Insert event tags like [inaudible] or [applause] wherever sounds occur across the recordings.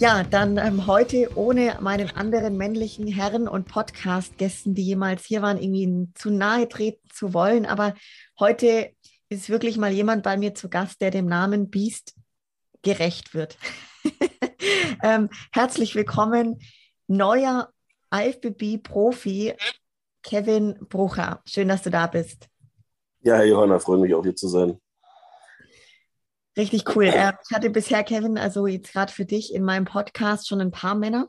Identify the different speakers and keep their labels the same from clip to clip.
Speaker 1: Ja, dann ähm, heute ohne meinen anderen männlichen Herren und Podcast-Gästen, die jemals hier waren, irgendwie zu nahe treten zu wollen. Aber heute ist wirklich mal jemand bei mir zu Gast, der dem Namen Beast gerecht wird. [laughs] ähm, herzlich willkommen, neuer IFBB-Profi Kevin Brucher. Schön, dass du da bist.
Speaker 2: Ja, Herr Johanna, freue mich auch hier zu sein.
Speaker 1: Richtig cool. Äh, ich hatte bisher, Kevin, also jetzt gerade für dich in meinem Podcast schon ein paar Männer.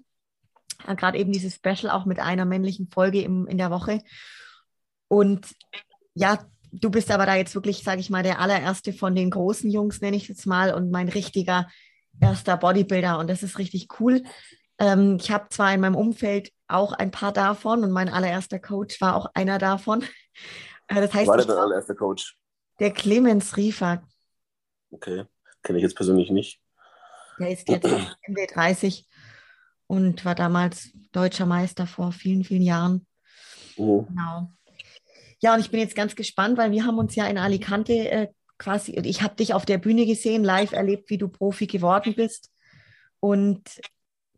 Speaker 1: Äh, gerade eben dieses Special auch mit einer männlichen Folge im, in der Woche. Und ja, du bist aber da jetzt wirklich, sage ich mal, der allererste von den großen Jungs, nenne ich jetzt mal, und mein richtiger erster Bodybuilder. Und das ist richtig cool. Ähm, ich habe zwar in meinem Umfeld auch ein paar davon und mein allererster Coach war auch einer davon. Äh, das heißt,
Speaker 2: war der dein allererster Coach?
Speaker 1: Der Clemens Riefer.
Speaker 2: Okay, kenne ich jetzt persönlich nicht.
Speaker 1: Der ist jetzt [clears throat] Ende 30 und war damals deutscher Meister vor vielen, vielen Jahren. Oh. Genau. Ja, und ich bin jetzt ganz gespannt, weil wir haben uns ja in Alicante äh, quasi, ich habe dich auf der Bühne gesehen, live erlebt, wie du Profi geworden bist und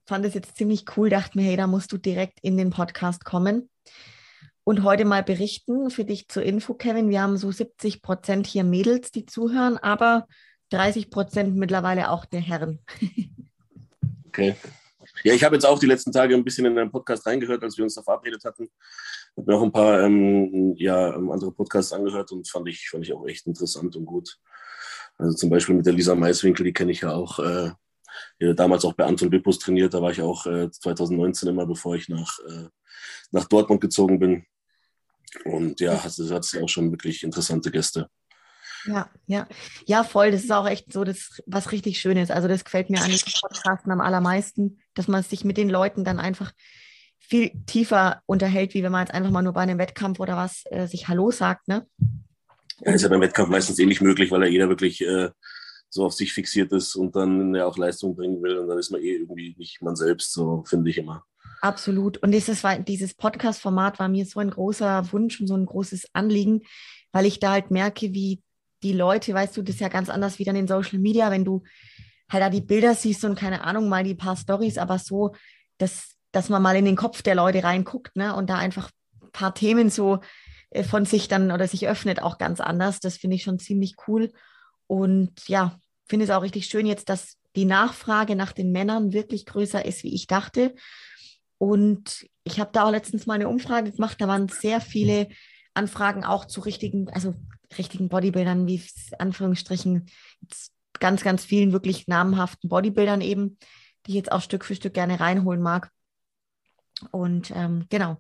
Speaker 1: fand es jetzt ziemlich cool, dachte mir, hey, da musst du direkt in den Podcast kommen und heute mal berichten für dich zur Info, Kevin. Wir haben so 70 Prozent hier Mädels, die zuhören, aber 30 Prozent mittlerweile auch der Herren. [laughs]
Speaker 2: Okay. Ja, ich habe jetzt auch die letzten Tage ein bisschen in deinen Podcast reingehört, als wir uns da verabredet hatten. Ich habe mir auch ein paar ähm, ja, ähm, andere Podcasts angehört und fand ich, fand ich auch echt interessant und gut. Also zum Beispiel mit der Lisa Maiswinkel, die kenne ich ja auch. Äh, damals auch bei Anton Wippus trainiert. Da war ich auch äh, 2019 immer, bevor ich nach, äh, nach Dortmund gezogen bin. Und ja, du hast auch schon wirklich interessante Gäste.
Speaker 1: Ja, ja, ja, voll. Das ist auch echt so, das, was richtig schön ist. Also, das gefällt mir an diesen Podcasten am allermeisten, dass man sich mit den Leuten dann einfach viel tiefer unterhält, wie wenn man jetzt einfach mal nur bei einem Wettkampf oder was äh, sich Hallo sagt, ne?
Speaker 2: Ja, ist ja beim Wettkampf meistens eh nicht möglich, weil ja jeder wirklich äh, so auf sich fixiert ist und dann ja auch Leistung bringen will. Und dann ist man eh irgendwie nicht man selbst, so finde ich immer.
Speaker 1: Absolut. Und dieses, dieses Podcast-Format war mir so ein großer Wunsch und so ein großes Anliegen, weil ich da halt merke, wie die Leute, weißt du, das ist ja ganz anders wie dann in Social Media, wenn du halt da die Bilder siehst und keine Ahnung, mal die paar Stories, aber so, dass, dass man mal in den Kopf der Leute reinguckt, ne, und da einfach ein paar Themen so äh, von sich dann oder sich öffnet, auch ganz anders. Das finde ich schon ziemlich cool. Und ja, finde es auch richtig schön jetzt, dass die Nachfrage nach den Männern wirklich größer ist, wie ich dachte. Und ich habe da auch letztens mal eine Umfrage gemacht, da waren sehr viele Anfragen auch zu richtigen, also richtigen Bodybuildern, wie Anführungsstrichen, ganz, ganz vielen wirklich namhaften Bodybuildern eben, die ich jetzt auch Stück für Stück gerne reinholen mag. Und ähm, genau.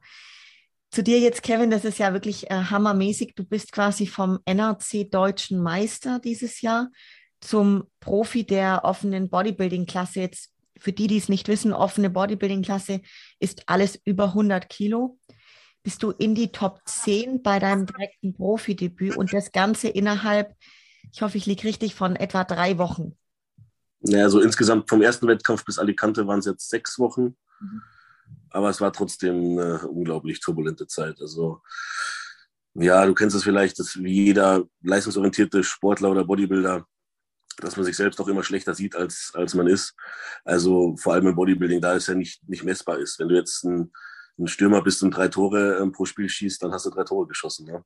Speaker 1: Zu dir jetzt, Kevin, das ist ja wirklich äh, hammermäßig. Du bist quasi vom NRC Deutschen Meister dieses Jahr zum Profi der offenen Bodybuilding-Klasse jetzt für die, die es nicht wissen, offene Bodybuilding-Klasse ist alles über 100 Kilo. Bist du in die Top 10 bei deinem direkten Profidebüt und das Ganze innerhalb, ich hoffe, ich liege richtig, von etwa drei Wochen.
Speaker 2: Naja, so insgesamt vom ersten Wettkampf bis Alicante waren es jetzt sechs Wochen. Mhm. Aber es war trotzdem eine unglaublich turbulente Zeit. Also, ja, du kennst es vielleicht, dass wie jeder leistungsorientierte Sportler oder Bodybuilder dass man sich selbst auch immer schlechter sieht, als, als man ist. Also vor allem im Bodybuilding, da es ja nicht, nicht messbar ist. Wenn du jetzt ein, ein Stürmer bist und drei Tore ähm, pro Spiel schießt, dann hast du drei Tore geschossen. Ne?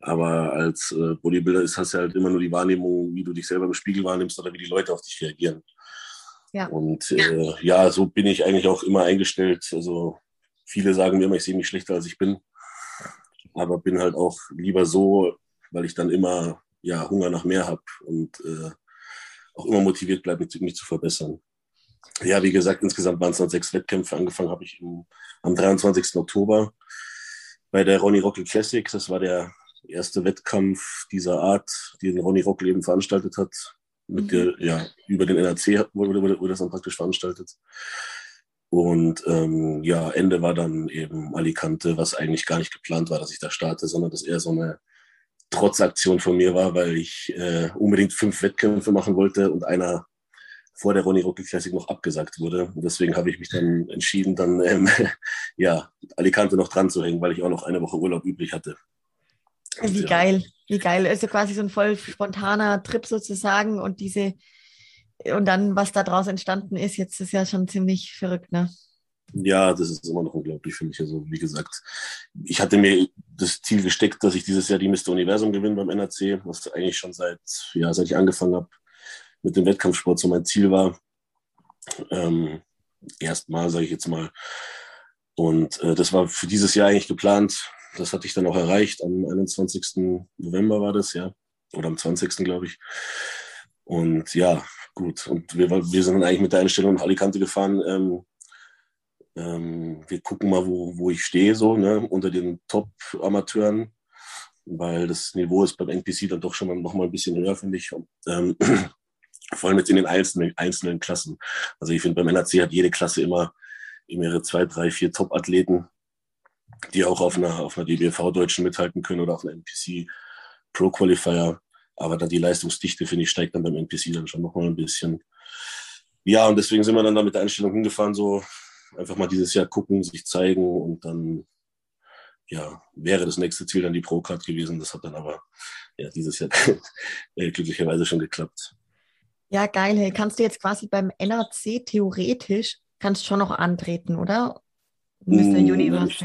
Speaker 2: Aber als äh, Bodybuilder ist, hast du halt immer nur die Wahrnehmung, wie du dich selber im Spiegel wahrnimmst oder wie die Leute auf dich reagieren. Ja. Und äh, ja, so bin ich eigentlich auch immer eingestellt. Also viele sagen mir immer, ich sehe mich schlechter, als ich bin. Aber bin halt auch lieber so, weil ich dann immer ja, Hunger nach mehr habe und äh, auch immer motiviert bleibe, mich, mich zu verbessern. Ja, wie gesagt, insgesamt waren es dann sechs Wettkämpfe. Angefangen habe ich im, am 23. Oktober bei der Ronny Rockel Classics. Das war der erste Wettkampf dieser Art, den Ronny Rockel eben veranstaltet hat. Mit mhm. der, ja, über den NRC wurde, wurde, wurde das dann praktisch veranstaltet. Und ähm, ja, Ende war dann eben Alicante, was eigentlich gar nicht geplant war, dass ich da starte, sondern dass eher so eine Trotzaktion von mir war, weil ich äh, unbedingt fünf Wettkämpfe machen wollte und einer vor der Ronny Rockel Classic noch abgesagt wurde. Und deswegen habe ich mich dann entschieden, dann ähm, [laughs] ja, Alicante noch dran zu hängen, weil ich auch noch eine Woche Urlaub übrig hatte.
Speaker 1: Wie ja. geil, wie geil. Also quasi so ein voll spontaner Trip sozusagen und diese, und dann, was da draus entstanden ist, jetzt ist ja schon ziemlich verrückt, ne?
Speaker 2: Ja, das ist immer noch unglaublich für mich. Also, wie gesagt, ich hatte mir das Ziel gesteckt, dass ich dieses Jahr die Mr. Universum gewinne beim NRC, was eigentlich schon seit, ja, seit ich angefangen habe, mit dem Wettkampfsport so mein Ziel war. Ähm, Erstmal, sage ich jetzt mal. Und äh, das war für dieses Jahr eigentlich geplant. Das hatte ich dann auch erreicht. Am 21. November war das, ja. Oder am 20. glaube ich. Und ja, gut. Und wir, wir sind dann eigentlich mit der Einstellung nach Alicante gefahren. Ähm, ähm, wir gucken mal, wo, wo ich stehe, so, ne, unter den Top-Amateuren, weil das Niveau ist beim NPC dann doch schon mal noch mal ein bisschen höher, finde ich. Ähm, [clears throat] vor allem jetzt in den einzelnen, einzelnen Klassen. Also ich finde, beim NRC hat jede Klasse immer ihre zwei, drei, vier Top-Athleten, die auch auf einer, auf einer DBV-Deutschen mithalten können oder auf einer NPC Pro Qualifier. Aber dann die Leistungsdichte, finde ich, steigt dann beim NPC dann schon nochmal ein bisschen. Ja, und deswegen sind wir dann da mit der Einstellung hingefahren, so einfach mal dieses Jahr gucken, sich zeigen und dann, ja, wäre das nächste Ziel dann die Pro-Card gewesen. Das hat dann aber ja, dieses Jahr [laughs] glücklicherweise schon geklappt.
Speaker 1: Ja, geil. Hey, kannst du jetzt quasi beim NRC theoretisch, kannst schon noch antreten, oder?
Speaker 2: Mr. Hm, Universe nicht,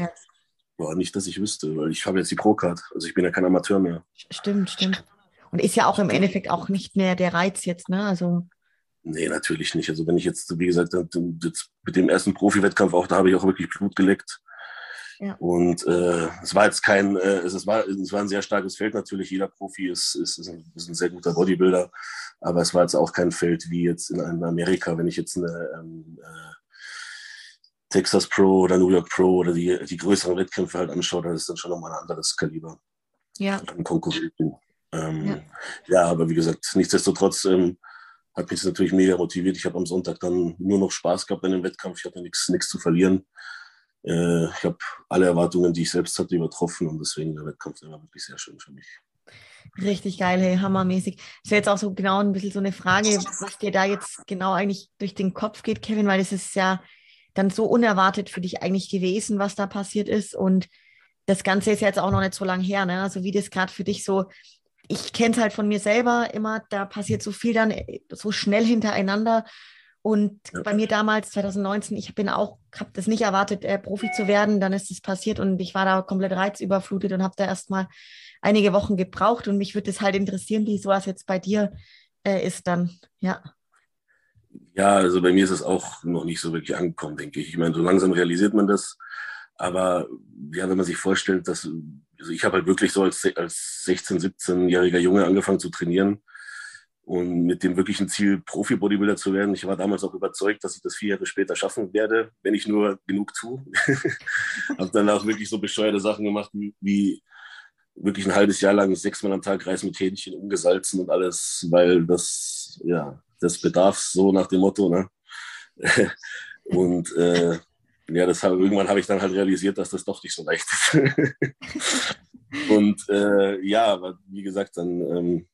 Speaker 2: boah, nicht, dass ich wüsste, weil ich habe jetzt die Pro-Card. Also ich bin ja kein Amateur mehr.
Speaker 1: Stimmt, stimmt. Und ist ja auch im Endeffekt auch nicht mehr der Reiz jetzt, ne? Also.
Speaker 2: Nee, natürlich nicht. Also wenn ich jetzt, wie gesagt, mit dem ersten Profi-Wettkampf auch, da habe ich auch wirklich Blut geleckt. Ja. Und äh, es war jetzt kein, äh, es, war, es war ein sehr starkes Feld natürlich. Jeder Profi ist, ist, ist, ein, ist ein sehr guter Bodybuilder. Aber es war jetzt auch kein Feld wie jetzt in, in Amerika, wenn ich jetzt eine ähm, äh, Texas Pro oder New York Pro oder die, die größeren Wettkämpfe halt anschaue, dann ist dann schon nochmal ein anderes Kaliber.
Speaker 1: Ja.
Speaker 2: An Konkurrenten. Ähm, ja. ja. aber wie gesagt, nichtsdestotrotz ähm, hat mich natürlich mega motiviert. Ich habe am Sonntag dann nur noch Spaß gehabt in dem Wettkampf. Ich hatte nichts zu verlieren. Äh, ich habe alle Erwartungen, die ich selbst hatte, übertroffen und deswegen der Wettkampf war wirklich sehr schön für mich.
Speaker 1: Richtig geil, hey, hammermäßig. Das wäre jetzt auch so genau ein bisschen so eine Frage, was dir da jetzt genau eigentlich durch den Kopf geht, Kevin, weil es ist ja dann so unerwartet für dich eigentlich gewesen, was da passiert ist. Und das Ganze ist ja jetzt auch noch nicht so lange her, ne? Also wie das gerade für dich so, ich kenne es halt von mir selber immer, da passiert so viel dann äh, so schnell hintereinander. Und ja. bei mir damals, 2019, ich bin auch, habe das nicht erwartet, äh, Profi zu werden. Dann ist es passiert und ich war da komplett reizüberflutet und habe da erstmal einige Wochen gebraucht. Und mich würde es halt interessieren, wie sowas jetzt bei dir äh, ist dann, ja.
Speaker 2: Ja, also bei mir ist es auch noch nicht so wirklich angekommen, denke ich. Ich meine, so langsam realisiert man das. Aber ja, wenn man sich vorstellt, dass also ich habe halt wirklich so als, als 16-, 17-jähriger Junge angefangen zu trainieren und mit dem wirklichen Ziel, Profi-Bodybuilder zu werden. Ich war damals auch überzeugt, dass ich das vier Jahre später schaffen werde, wenn ich nur genug tue. [laughs] habe dann auch wirklich so bescheuerte Sachen gemacht, wie wirklich ein halbes Jahr lang sechsmal am Tag Reis mit Hähnchen umgesalzen und alles, weil das, ja, das bedarf so nach dem Motto. Ne? [laughs] und äh, ja, das hab, irgendwann habe ich dann halt realisiert, dass das doch nicht so leicht ist. [laughs] und äh, ja, aber wie gesagt, dann ähm,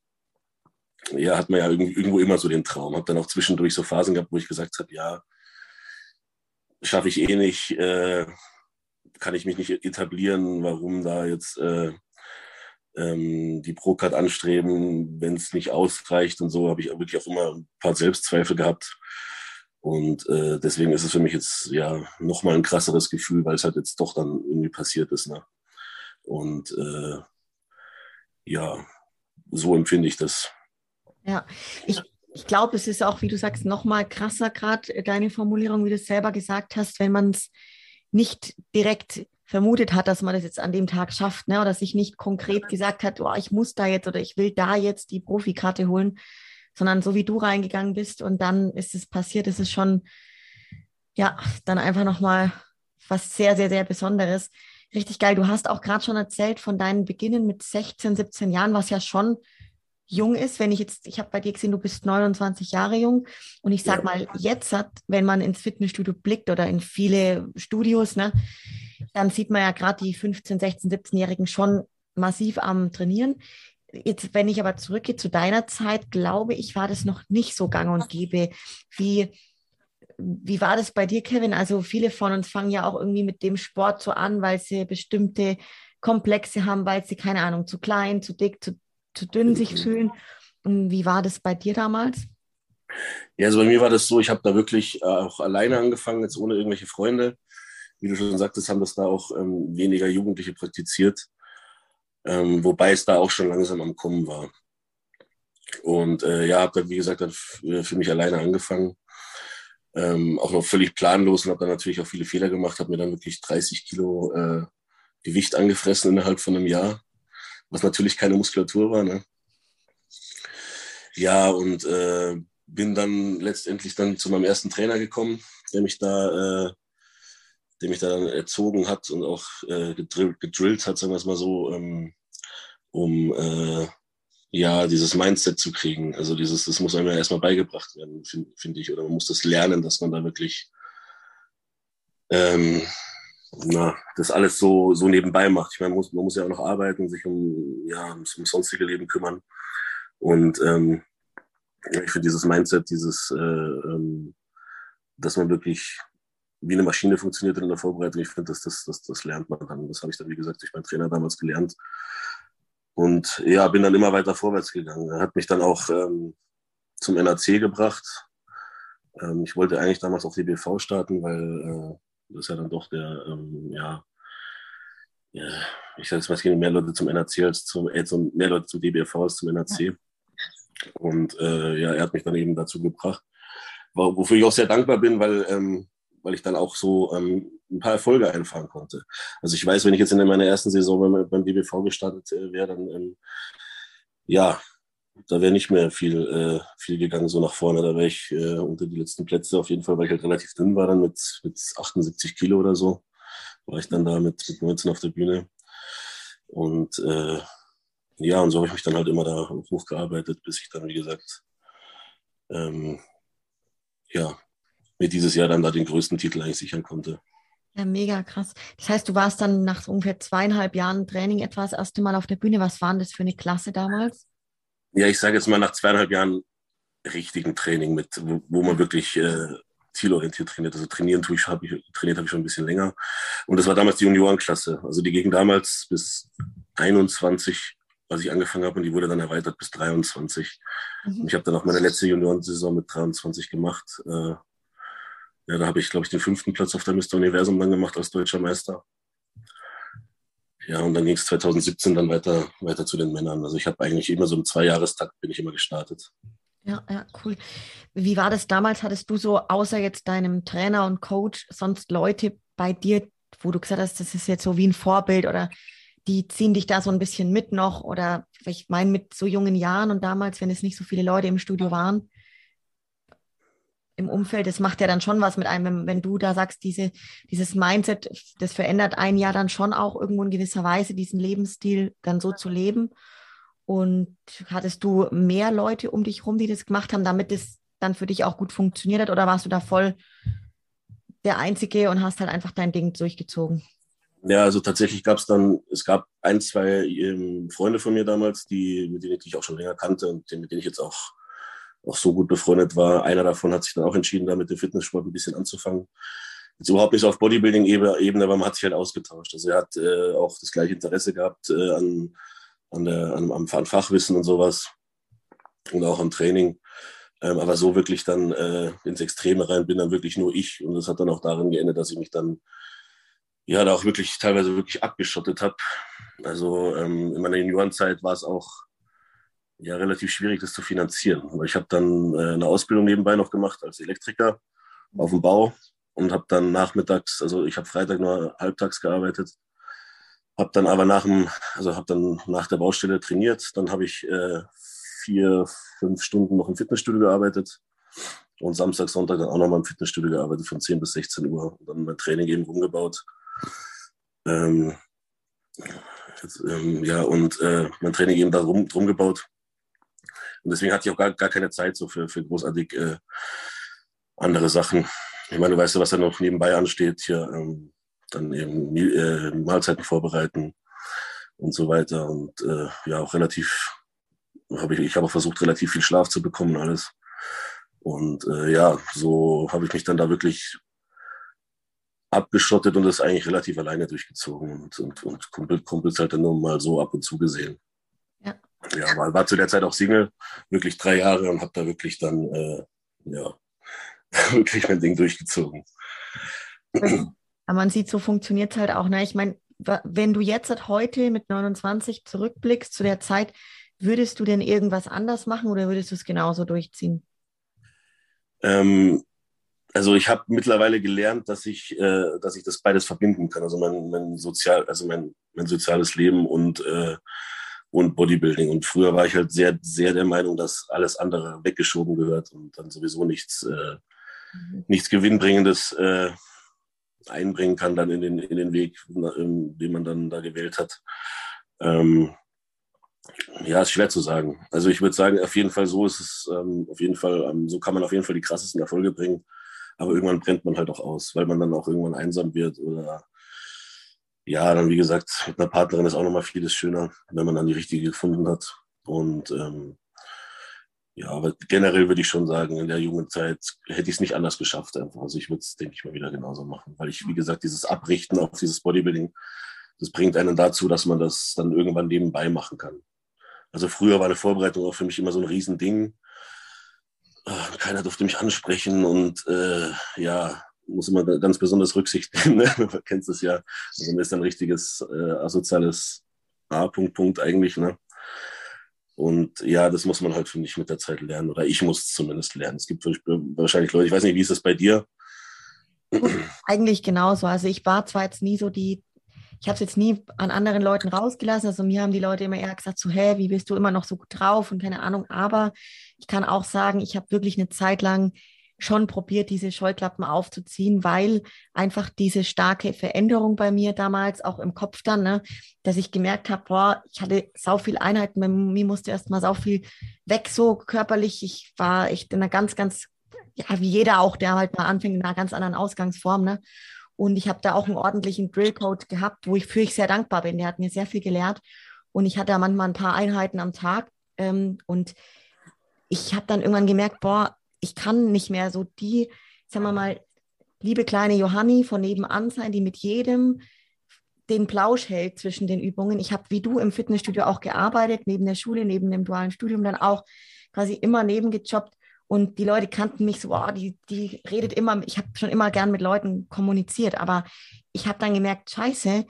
Speaker 2: ja, hat man ja irgendwo immer so den Traum. Habe dann auch zwischendurch so Phasen gehabt, wo ich gesagt habe, ja, schaffe ich eh nicht, äh, kann ich mich nicht etablieren, warum da jetzt äh, ähm, die Pro-Card anstreben, wenn es nicht ausreicht und so, habe ich wirklich auch immer ein paar Selbstzweifel gehabt. Und äh, deswegen ist es für mich jetzt ja nochmal ein krasseres Gefühl, weil es halt jetzt doch dann irgendwie passiert ist. Ne? Und äh, ja, so empfinde ich das.
Speaker 1: Ja, ich, ich glaube, es ist auch, wie du sagst, noch mal krasser gerade äh, deine Formulierung, wie du es selber gesagt hast, wenn man es nicht direkt vermutet hat, dass man das jetzt an dem Tag schafft, ne? oder sich nicht konkret gesagt hat, oh, ich muss da jetzt oder ich will da jetzt die Profikarte holen, sondern so wie du reingegangen bist und dann ist es passiert, ist es schon, ja, dann einfach nochmal was sehr, sehr, sehr Besonderes. Richtig geil. Du hast auch gerade schon erzählt von deinen Beginnen mit 16, 17 Jahren, was ja schon jung ist, wenn ich jetzt, ich habe bei dir gesehen, du bist 29 Jahre jung und ich sag ja. mal, jetzt hat, wenn man ins Fitnessstudio blickt oder in viele Studios, ne, dann sieht man ja gerade die 15, 16, 17-Jährigen schon massiv am Trainieren. Jetzt, wenn ich aber zurückgehe zu deiner Zeit, glaube ich, war das noch nicht so gang und gäbe. Wie, wie war das bei dir, Kevin? Also viele von uns fangen ja auch irgendwie mit dem Sport so an, weil sie bestimmte Komplexe haben, weil sie, keine Ahnung, zu klein, zu dick, zu, zu dünn sich mhm. fühlen. Und wie war das bei dir damals?
Speaker 2: Ja, also bei mir war das so, ich habe da wirklich äh, auch alleine angefangen, jetzt ohne irgendwelche Freunde. Wie du schon sagtest, haben das da auch ähm, weniger Jugendliche praktiziert ähm, wobei es da auch schon langsam am Kommen war. Und äh, ja, habe dann, wie gesagt, dann für mich alleine angefangen. Ähm, auch noch völlig planlos und habe dann natürlich auch viele Fehler gemacht, habe mir dann wirklich 30 Kilo äh, Gewicht angefressen innerhalb von einem Jahr, was natürlich keine Muskulatur war. Ne? Ja, und äh, bin dann letztendlich dann zu meinem ersten Trainer gekommen, der mich da äh, der mich da dann erzogen hat und auch äh, gedrillt, gedrillt hat, sagen wir es mal so, ähm, um äh, ja dieses Mindset zu kriegen. Also dieses, das muss einem ja erstmal beigebracht werden, finde find ich, oder man muss das lernen, dass man da wirklich ähm, na, das alles so, so nebenbei macht. Ich meine, man muss, man muss ja auch noch arbeiten, sich um, ja, ums, ums sonstige Leben kümmern. Und ähm, ich finde dieses Mindset, dieses, äh, ähm, dass man wirklich wie eine Maschine funktioniert in der Vorbereitung. Ich finde, das, das, das, das lernt man dann. Das habe ich dann, wie gesagt, durch meinen Trainer damals gelernt. Und ja, bin dann immer weiter vorwärts gegangen. Er hat mich dann auch ähm, zum NAC gebracht. Ähm, ich wollte eigentlich damals auf DBV starten, weil äh, das ist ja dann doch der, ähm, ja, ja, ich sage jetzt mal, es gehen mehr Leute zum NAC als zum, äh, zum mehr Leute zum DBV als zum NAC. Und äh, ja, er hat mich dann eben dazu gebracht, wofür ich auch sehr dankbar bin, weil ähm, weil ich dann auch so ähm, ein paar Erfolge einfahren konnte. Also ich weiß, wenn ich jetzt in meiner ersten Saison beim, beim BBV gestartet äh, wäre, dann ähm, ja, da wäre nicht mehr viel, äh, viel gegangen so nach vorne. Da wäre ich äh, unter die letzten Plätze auf jeden Fall, weil ich halt relativ dünn war dann mit, mit 78 Kilo oder so. War ich dann da mit, mit 19 auf der Bühne. Und äh, ja, und so habe ich mich dann halt immer da hochgearbeitet, bis ich dann, wie gesagt, ähm, ja, mir dieses Jahr dann da den größten Titel eigentlich sichern konnte.
Speaker 1: Ja, mega krass. Das heißt, du warst dann nach ungefähr zweieinhalb Jahren Training etwa das erste Mal auf der Bühne. Was war denn das für eine Klasse damals?
Speaker 2: Ja, ich sage jetzt mal nach zweieinhalb Jahren richtigen Training mit, wo, wo man wirklich äh, zielorientiert trainiert. Also trainieren tue ich, habe ich, trainiert habe ich schon ein bisschen länger. Und das war damals die Juniorenklasse. Also die ging damals bis 21, als ich angefangen habe, und die wurde dann erweitert bis 23. Mhm. Und ich habe dann auch meine letzte Juniorensaison mit 23 gemacht. Äh, ja, da habe ich, glaube ich, den fünften Platz auf der Mr. Universum dann gemacht als deutscher Meister. Ja, und dann ging es 2017 dann weiter, weiter zu den Männern. Also ich habe eigentlich immer so im Zweijahrestakt bin ich immer gestartet.
Speaker 1: Ja, ja, cool. Wie war das damals? Hattest du so außer jetzt deinem Trainer und Coach sonst Leute bei dir, wo du gesagt hast, das ist jetzt so wie ein Vorbild oder die ziehen dich da so ein bisschen mit noch oder ich meine mit so jungen Jahren und damals, wenn es nicht so viele Leute im Studio waren? Im Umfeld, das macht ja dann schon was mit einem, wenn, wenn, du da sagst, diese, dieses Mindset, das verändert ein Jahr dann schon auch irgendwo in gewisser Weise, diesen Lebensstil dann so zu leben. Und hattest du mehr Leute um dich herum, die das gemacht haben, damit es dann für dich auch gut funktioniert hat? Oder warst du da voll der Einzige und hast halt einfach dein Ding durchgezogen?
Speaker 2: Ja, also tatsächlich gab es dann, es gab ein, zwei ähm, Freunde von mir damals, die, mit denen ich auch schon länger kannte und mit denen ich jetzt auch auch so gut befreundet war. Einer davon hat sich dann auch entschieden, da mit dem Fitnesssport ein bisschen anzufangen. Jetzt überhaupt nicht auf Bodybuilding-Ebene, aber man hat sich halt ausgetauscht. Also er hat äh, auch das gleiche Interesse gehabt äh, an, an, der, an, am, an Fachwissen und sowas und auch am Training. Ähm, aber so wirklich dann äh, ins Extreme rein bin dann wirklich nur ich. Und das hat dann auch darin geendet, dass ich mich dann ja da auch wirklich teilweise wirklich abgeschottet habe. Also ähm, in meiner Juniorenzeit war es auch ja relativ schwierig, das zu finanzieren. Aber ich habe dann äh, eine Ausbildung nebenbei noch gemacht als Elektriker auf dem Bau und habe dann nachmittags, also ich habe Freitag nur halbtags gearbeitet, habe dann aber nach dem, also habe dann nach der Baustelle trainiert. Dann habe ich äh, vier, fünf Stunden noch im Fitnessstudio gearbeitet und Samstag, Sonntag dann auch noch mal im Fitnessstudio gearbeitet von 10 bis 16 Uhr und dann mein Training eben umgebaut. Ähm, jetzt, ähm, ja, und äh, mein Training eben da rum, drum gebaut Und deswegen hatte ich auch gar, gar keine Zeit so für, für großartig äh, andere Sachen. Ich meine, du weißt ja, was da noch nebenbei ansteht, hier ähm, dann eben äh, Mahlzeiten vorbereiten und so weiter. Und äh, ja, auch relativ, habe ich, ich habe auch versucht, relativ viel Schlaf zu bekommen alles. Und äh, ja, so habe ich mich dann da wirklich abgeschottet und das eigentlich relativ alleine durchgezogen und, und, und Kumpel, Kumpels halt dann nur mal so ab und zu gesehen. Ja. War, war zu der Zeit auch Single, wirklich drei Jahre und habe da wirklich dann, äh, ja, [laughs] wirklich mein Ding durchgezogen.
Speaker 1: Aber man sieht, so funktioniert es halt auch. Ne? Ich meine, wenn du jetzt halt heute mit 29 zurückblickst zu der Zeit, würdest du denn irgendwas anders machen oder würdest du es genauso durchziehen?
Speaker 2: Ähm, also ich habe mittlerweile gelernt, dass ich, äh, dass ich das beides verbinden kann. Also mein, mein sozial, also mein, mein soziales Leben und, äh, und Bodybuilding. Und früher war ich halt sehr, sehr der Meinung, dass alles andere weggeschoben gehört und dann sowieso nichts, äh, mhm. nichts Gewinnbringendes äh, einbringen kann dann in den, in den Weg, den man dann da gewählt hat. Ähm, ja, ist schwer zu sagen. Also ich würde sagen, auf jeden Fall so ist es, ähm, auf jeden Fall, ähm, so kann man auf jeden Fall die krassesten Erfolge bringen. Aber irgendwann brennt man halt auch aus, weil man dann auch irgendwann einsam wird oder ja, dann wie gesagt, mit einer Partnerin ist auch nochmal vieles schöner, wenn man dann die richtige gefunden hat. Und ähm, ja, aber generell würde ich schon sagen, in der jungen Zeit hätte ich es nicht anders geschafft einfach. Also ich würde es, denke ich mal, wieder genauso machen. Weil ich, wie gesagt, dieses Abrichten auf dieses Bodybuilding, das bringt einen dazu, dass man das dann irgendwann nebenbei machen kann. Also früher war eine Vorbereitung auch für mich immer so ein Riesending. Ah, keiner durfte mich ansprechen und äh, ja, muss immer ganz besonders Rücksicht [laughs] nehmen. Ne? Man kennt es ja. Also man ist ein richtiges äh, asoziales A-Punkt Punkt eigentlich. Ne? Und ja, das muss man halt, finde ich, mit der Zeit lernen. Oder ich muss es zumindest lernen. Es gibt wahrscheinlich Leute, ich weiß nicht, wie ist das bei dir? [clears throat]
Speaker 1: Eigentlich genauso. Also ich war zwar jetzt nie so die, ich habe es jetzt nie an anderen Leuten rausgelassen. Also mir haben die Leute immer eher gesagt, so, hä, wie bist du immer noch so gut drauf und keine Ahnung. Aber ich kann auch sagen, ich habe wirklich eine Zeit lang schon probiert, diese Scheuklappen aufzuziehen, weil einfach diese starke Veränderung bei mir damals, auch im Kopf dann, ne, dass ich gemerkt habe, boah, ich hatte sau viel Einheiten, bei mir musste erst mal sau viel weg, so körperlich. Ich war echt in einer ganz, ganz, ja, wie jeder auch, der halt mal anfängt, in einer ganz anderen Ausgangsform, ne. Und ich habe da auch einen ordentlichen Drillcode gehabt, wo ich für ich sehr dankbar bin. Der hat mir sehr viel gelehrt. Und ich hatte da manchmal ein paar Einheiten am Tag. Ähm, und ich habe dann irgendwann gemerkt, boah, ich kann nicht mehr so die, sagen wir mal, liebe kleine Johanni von nebenan sein, die mit jedem den Plausch hält zwischen den Übungen. Ich habe wie du im Fitnessstudio auch gearbeitet, neben der Schule, neben dem dualen Studium, dann auch quasi immer nebengejobbt. Und die Leute kannten mich so, oh, die, die redet immer, ich habe schon immer gern mit Leuten kommuniziert, aber ich habe dann gemerkt, scheiße,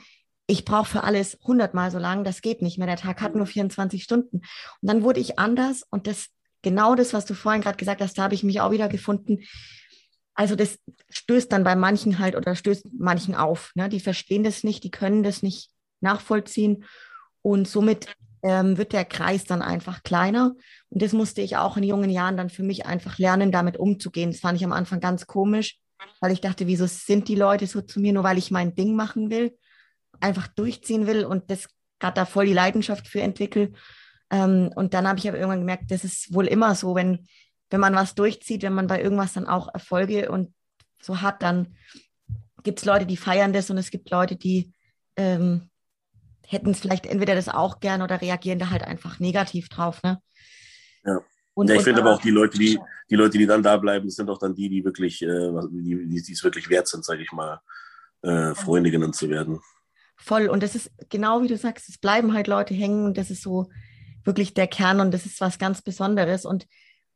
Speaker 1: ich brauche für alles hundertmal so lang, das geht nicht mehr. Der Tag hat nur 24 Stunden. Und dann wurde ich anders und das genau das, was du vorhin gerade gesagt hast, da habe ich mich auch wieder gefunden. Also das stößt dann bei manchen halt oder stößt manchen auf. Ne? Die verstehen das nicht, die können das nicht nachvollziehen und somit ähm, wird der Kreis dann einfach kleiner. Und das musste ich auch in jungen Jahren dann für mich einfach lernen, damit umzugehen. Das fand ich am Anfang ganz komisch, weil ich dachte, wieso sind die Leute so zu mir, nur weil ich mein Ding machen will, einfach durchziehen will und das gerade da voll die Leidenschaft für entwickle. Ähm, und dann habe ich aber irgendwann gemerkt, das ist wohl immer so, wenn, wenn man was durchzieht, wenn man bei irgendwas dann auch Erfolge und so hat, dann gibt es Leute, die feiern das und es gibt Leute, die ähm, hätten es vielleicht entweder das auch gern oder reagieren da halt einfach negativ drauf. Ne?
Speaker 2: Ja. Und, ja, ich finde aber auch die Leute, die, die Leute, die dann da bleiben, sind auch dann die, die wirklich, äh, die, die es wirklich wert sind, sage ich mal, äh, Freunde genannt zu werden.
Speaker 1: Voll. Und das ist genau wie du sagst, es bleiben halt Leute hängen und das ist so, wirklich der Kern und das ist was ganz Besonderes. Und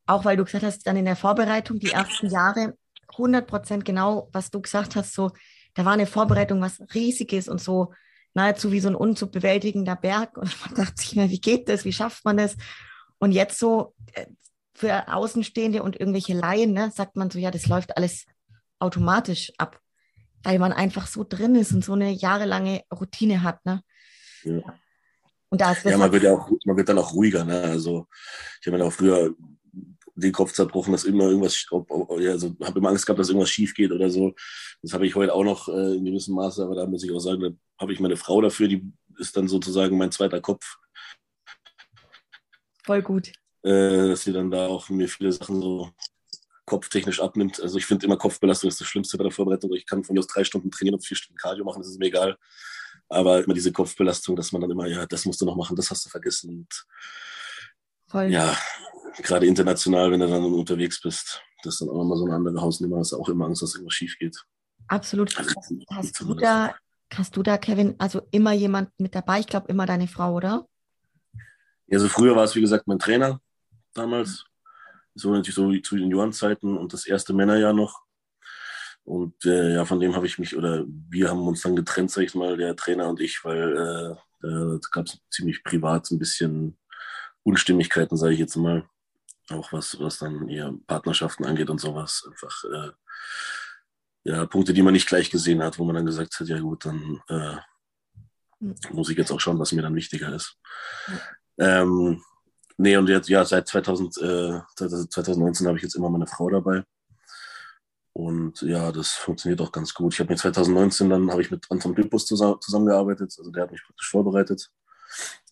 Speaker 1: auch weil du gesagt hast, dann in der Vorbereitung, die ersten Jahre, 100 Prozent genau, was du gesagt hast, so, da war eine Vorbereitung, was riesiges und so nahezu wie so ein unzubewältigender Berg. Und [laughs] man dachte sich, wie geht das, wie schafft man das? Und jetzt so äh, für Außenstehende und irgendwelche Laien, ne, sagt man so, ja, das läuft alles automatisch ab, weil man einfach so drin ist und so eine jahrelange Routine hat. Ne? Ja.
Speaker 2: Und da ist ja, man wird ja auch, man wird dann auch ruhiger. Ne? Also ich habe mir auch früher den Kopf zerbrochen, dass immer irgendwas, also habe immer Angst gehabt, dass irgendwas schief geht oder so. Das habe ich heute auch noch äh, in gewissem Maße, aber da muss ich auch sagen, da habe ich meine Frau dafür, die ist dann sozusagen mein zweiter Kopf.
Speaker 1: Voll gut.
Speaker 2: äh, dass sie dann da auch mir viele Sachen so kopftechnisch abnimmt. Also ich finde immer Kopfbelastung ist das Schlimmste bei der Vorbereitung. Ich kann von mir aus drei Stunden trainieren und vier Stunden Cardio machen, das ist mir egal. Aber immer diese Kopfbelastung, dass man dann immer, ja, das musst du noch machen, das hast du vergessen. Und Voll. Ja, gerade international, wenn du dann unterwegs bist, das ist dann auch immer so eine andere Hausnummer, hast du auch immer Angst, dass irgendwas schief geht.
Speaker 1: Absolut. Also, hast, du da, hast du da, Kevin, also immer jemand mit dabei? Ich glaube, immer deine Frau, oder?
Speaker 2: Ja, also früher war es, wie gesagt, mein Trainer damals. So natürlich so zu Juniorenzeiten und das erste Männerjahr noch. Und äh, ja, von dem habe ich mich, oder wir haben uns dann getrennt, sag ich mal, der Trainer und ich, weil äh, da gab es ziemlich privat ein bisschen Unstimmigkeiten, sage ich jetzt mal. Auch was, was dann eher Partnerschaften angeht und sowas. Einfach, äh, ja, Punkte, die man nicht gleich gesehen hat, wo man dann gesagt hat, ja gut, dann äh, hm. muss ich jetzt auch schauen, was mir dann wichtiger ist. Ja. Ähm, nee, und jetzt, ja, seit 2000, äh, 2019 habe ich jetzt immer meine Frau dabei. Und ja, das funktioniert auch ganz gut. Ich habe mir 2019 dann, habe ich mit Anton Pilpus zusammengearbeitet, also der hat mich praktisch vorbereitet.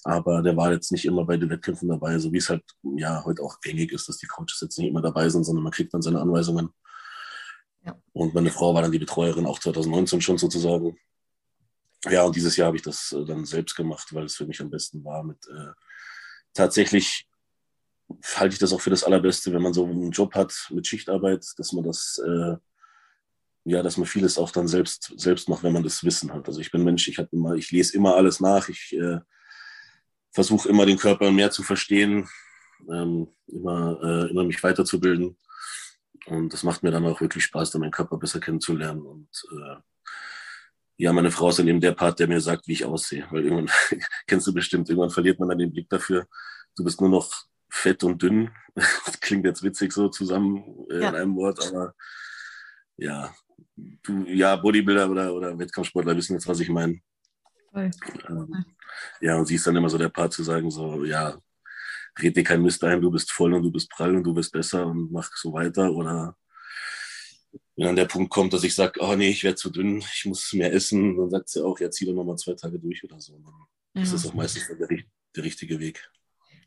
Speaker 2: Aber der war jetzt nicht immer bei den Wettkämpfen dabei, so wie es halt ja heute auch gängig ist, dass die Coaches jetzt nicht immer dabei sind, sondern man kriegt dann seine Anweisungen. Ja. Und meine Frau war dann die Betreuerin auch 2019 schon sozusagen. Ja, und dieses Jahr habe ich das äh, dann selbst gemacht, weil es für mich am besten war. Mit äh, tatsächlich halte ich das auch für das Allerbeste, wenn man so einen Job hat mit Schichtarbeit, dass man das äh, ja, dass man vieles auch dann selbst, selbst macht, wenn man das Wissen hat. Also ich bin Mensch, ich, immer, ich lese immer alles nach, ich äh, versuche immer den Körper mehr zu verstehen, ähm, immer, äh, immer mich weiterzubilden. Und das macht mir dann auch wirklich Spaß, dann meinen Körper besser kennenzulernen. Und äh, ja, meine Frau ist dann eben der Part, der mir sagt, wie ich aussehe. Weil irgendwann, [laughs] kennst du bestimmt, irgendwann verliert man dann den Blick dafür. Du bist nur noch fett und dünn. [laughs] Das klingt jetzt witzig so zusammen äh, ja. in einem Wort, aber ja, du, ja, Bodybuilder oder, oder Wettkampfsportler wissen jetzt, was ich meine. Ähm, ja, und sie ist dann immer so der Part zu sagen, so, ja, red dir kein Mist ein, du bist voll und du bist prall und du bist besser und mach so weiter. Oder wenn dann der Punkt kommt, dass ich sage, oh nee, ich werde zu dünn, ich muss mehr essen, dann sagt sie auch, ja, zieh doch nochmal zwei Tage durch oder so. Dann ja. ist das auch meistens der, der richtige Weg.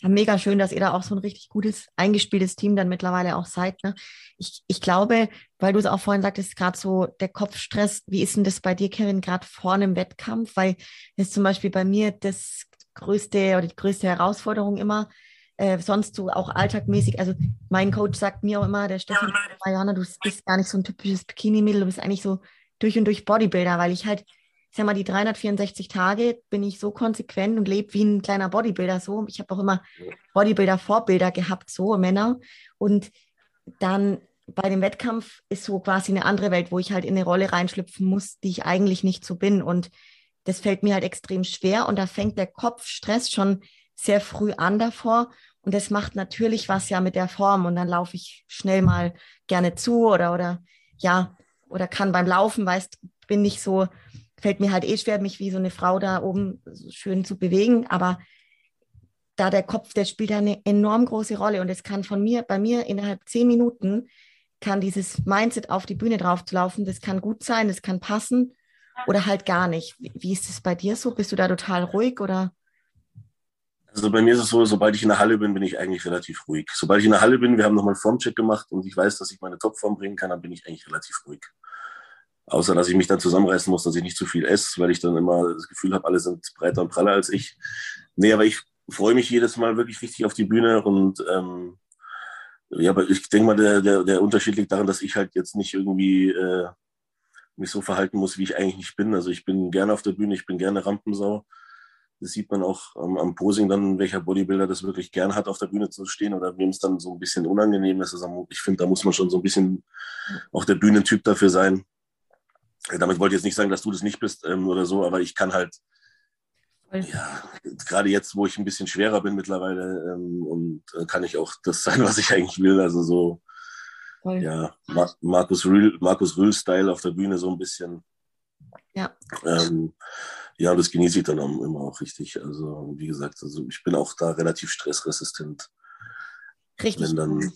Speaker 1: Ja, mega schön, dass ihr da auch so ein richtig gutes, eingespieltes Team dann mittlerweile auch seid. Ne? Ich, ich glaube, weil du es auch vorhin sagtest, gerade so der Kopfstress, wie ist denn das bei dir, Kevin, gerade vor einem Wettkampf? Weil das ist zum Beispiel bei mir das größte oder die größte Herausforderung immer, äh, sonst so auch alltagmäßig. Also mein Coach sagt mir auch immer, der Stefan, Mariana, du bist gar nicht so ein typisches Bikini-Mädel, du bist eigentlich so durch und durch Bodybuilder, weil ich halt ich sag mal, die 364 Tage bin ich so konsequent und lebe wie ein kleiner Bodybuilder so. Ich habe auch immer Bodybuilder-Vorbilder gehabt, so Männer. Und dann bei dem Wettkampf ist so quasi eine andere Welt, wo ich halt in eine Rolle reinschlüpfen muss, die ich eigentlich nicht so bin. Und das fällt mir halt extrem schwer. Und da fängt der Kopfstress schon sehr früh an davor. Und das macht natürlich was ja mit der Form. Und dann laufe ich schnell mal gerne zu oder, oder ja, oder kann beim Laufen, weißt, bin nicht so fällt mir halt eh schwer, mich wie so eine Frau da oben schön zu bewegen. Aber da der Kopf, der spielt eine enorm große Rolle und es kann von mir, bei mir innerhalb zehn Minuten kann dieses Mindset auf die Bühne drauf laufen, das kann gut sein, das kann passen oder halt gar nicht. Wie, wie ist es bei dir so? Bist du da total ruhig oder?
Speaker 2: Also bei mir ist es so, sobald ich in der Halle bin, bin ich eigentlich relativ ruhig. Sobald ich in der Halle bin, wir haben nochmal einen Formcheck gemacht und ich weiß, dass ich meine Topform bringen kann, dann bin ich eigentlich relativ ruhig. Außer, dass ich mich dann zusammenreißen muss, dass ich nicht zu viel esse, weil ich dann immer das Gefühl habe, alle sind breiter und praller als ich. Nee, aber ich freue mich jedes Mal wirklich richtig auf die Bühne und ähm, ja, aber ich denke mal, der, der, der Unterschied liegt daran, dass ich halt jetzt nicht irgendwie äh, mich so verhalten muss, wie ich eigentlich nicht bin. Also ich bin gerne auf der Bühne, ich bin gerne Rampensau. Das sieht man auch am, am Posing dann, welcher Bodybuilder das wirklich gern hat, auf der Bühne zu stehen oder wem es dann so ein bisschen unangenehm ist. Also ich finde, da muss man schon so ein bisschen auch der Bühnentyp dafür sein. Damit wollte ich jetzt nicht sagen, dass du das nicht bist ähm, oder so, aber ich kann halt, ja, gerade jetzt, wo ich ein bisschen schwerer bin mittlerweile, ähm, und äh, kann ich auch das sein, was ich eigentlich will. Also so, Voll. ja, Mar Markus Rühl, Markus Rühl-Style auf der Bühne so ein bisschen.
Speaker 1: Ja.
Speaker 2: Ähm, ja, das genieße ich dann auch immer auch richtig. Also, wie gesagt, also ich bin auch da relativ stressresistent.
Speaker 1: Richtig.
Speaker 2: Wenn dann,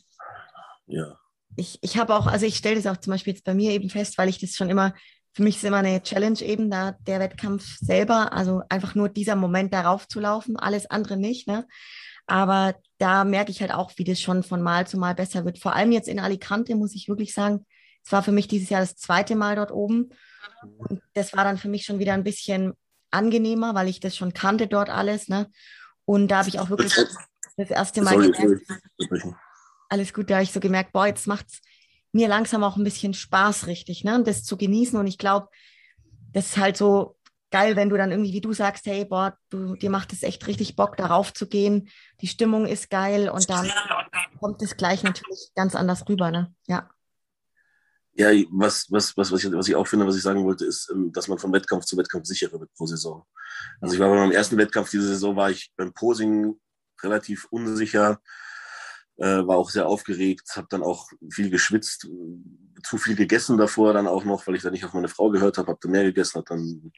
Speaker 2: ja.
Speaker 1: Ich, ich habe auch, also ich stelle das auch zum Beispiel jetzt bei mir eben fest, weil ich das schon immer für mich ist immer eine Challenge eben da der Wettkampf selber, also einfach nur dieser Moment darauf zu laufen, alles andere nicht. Ne? Aber da merke ich halt auch, wie das schon von Mal zu Mal besser wird. Vor allem jetzt in Alicante, muss ich wirklich sagen. Es war für mich dieses Jahr das zweite Mal dort oben. Und das war dann für mich schon wieder ein bisschen angenehmer, weil ich das schon kannte dort alles. Ne? Und da habe ich auch wirklich das erste Mal Sorry, gemerkt, alles gut, da habe ich so gemerkt, boah, jetzt macht es mir langsam auch ein bisschen Spaß richtig, ne? das zu genießen. Und ich glaube, das ist halt so geil, wenn du dann irgendwie, wie du sagst, hey, boah, du, dir macht es echt richtig Bock, darauf zu gehen. Die Stimmung ist geil und dann kommt es gleich natürlich ganz anders rüber, ne? Ja.
Speaker 2: Ja, was, was, was, was, ich, was ich auch finde, was ich sagen wollte, ist, ähm, dass man von Wettkampf zu Wettkampf sicherer wird pro Saison. Also ich war bei meinem ersten Wettkampf diese Saison, war ich beim Posing relativ unsicher, war auch sehr aufgeregt, habe dann auch viel geschwitzt, zu viel gegessen davor dann auch noch, weil ich dann nicht auf meine Frau gehört habe, habe dann mehr gegessen, habe dann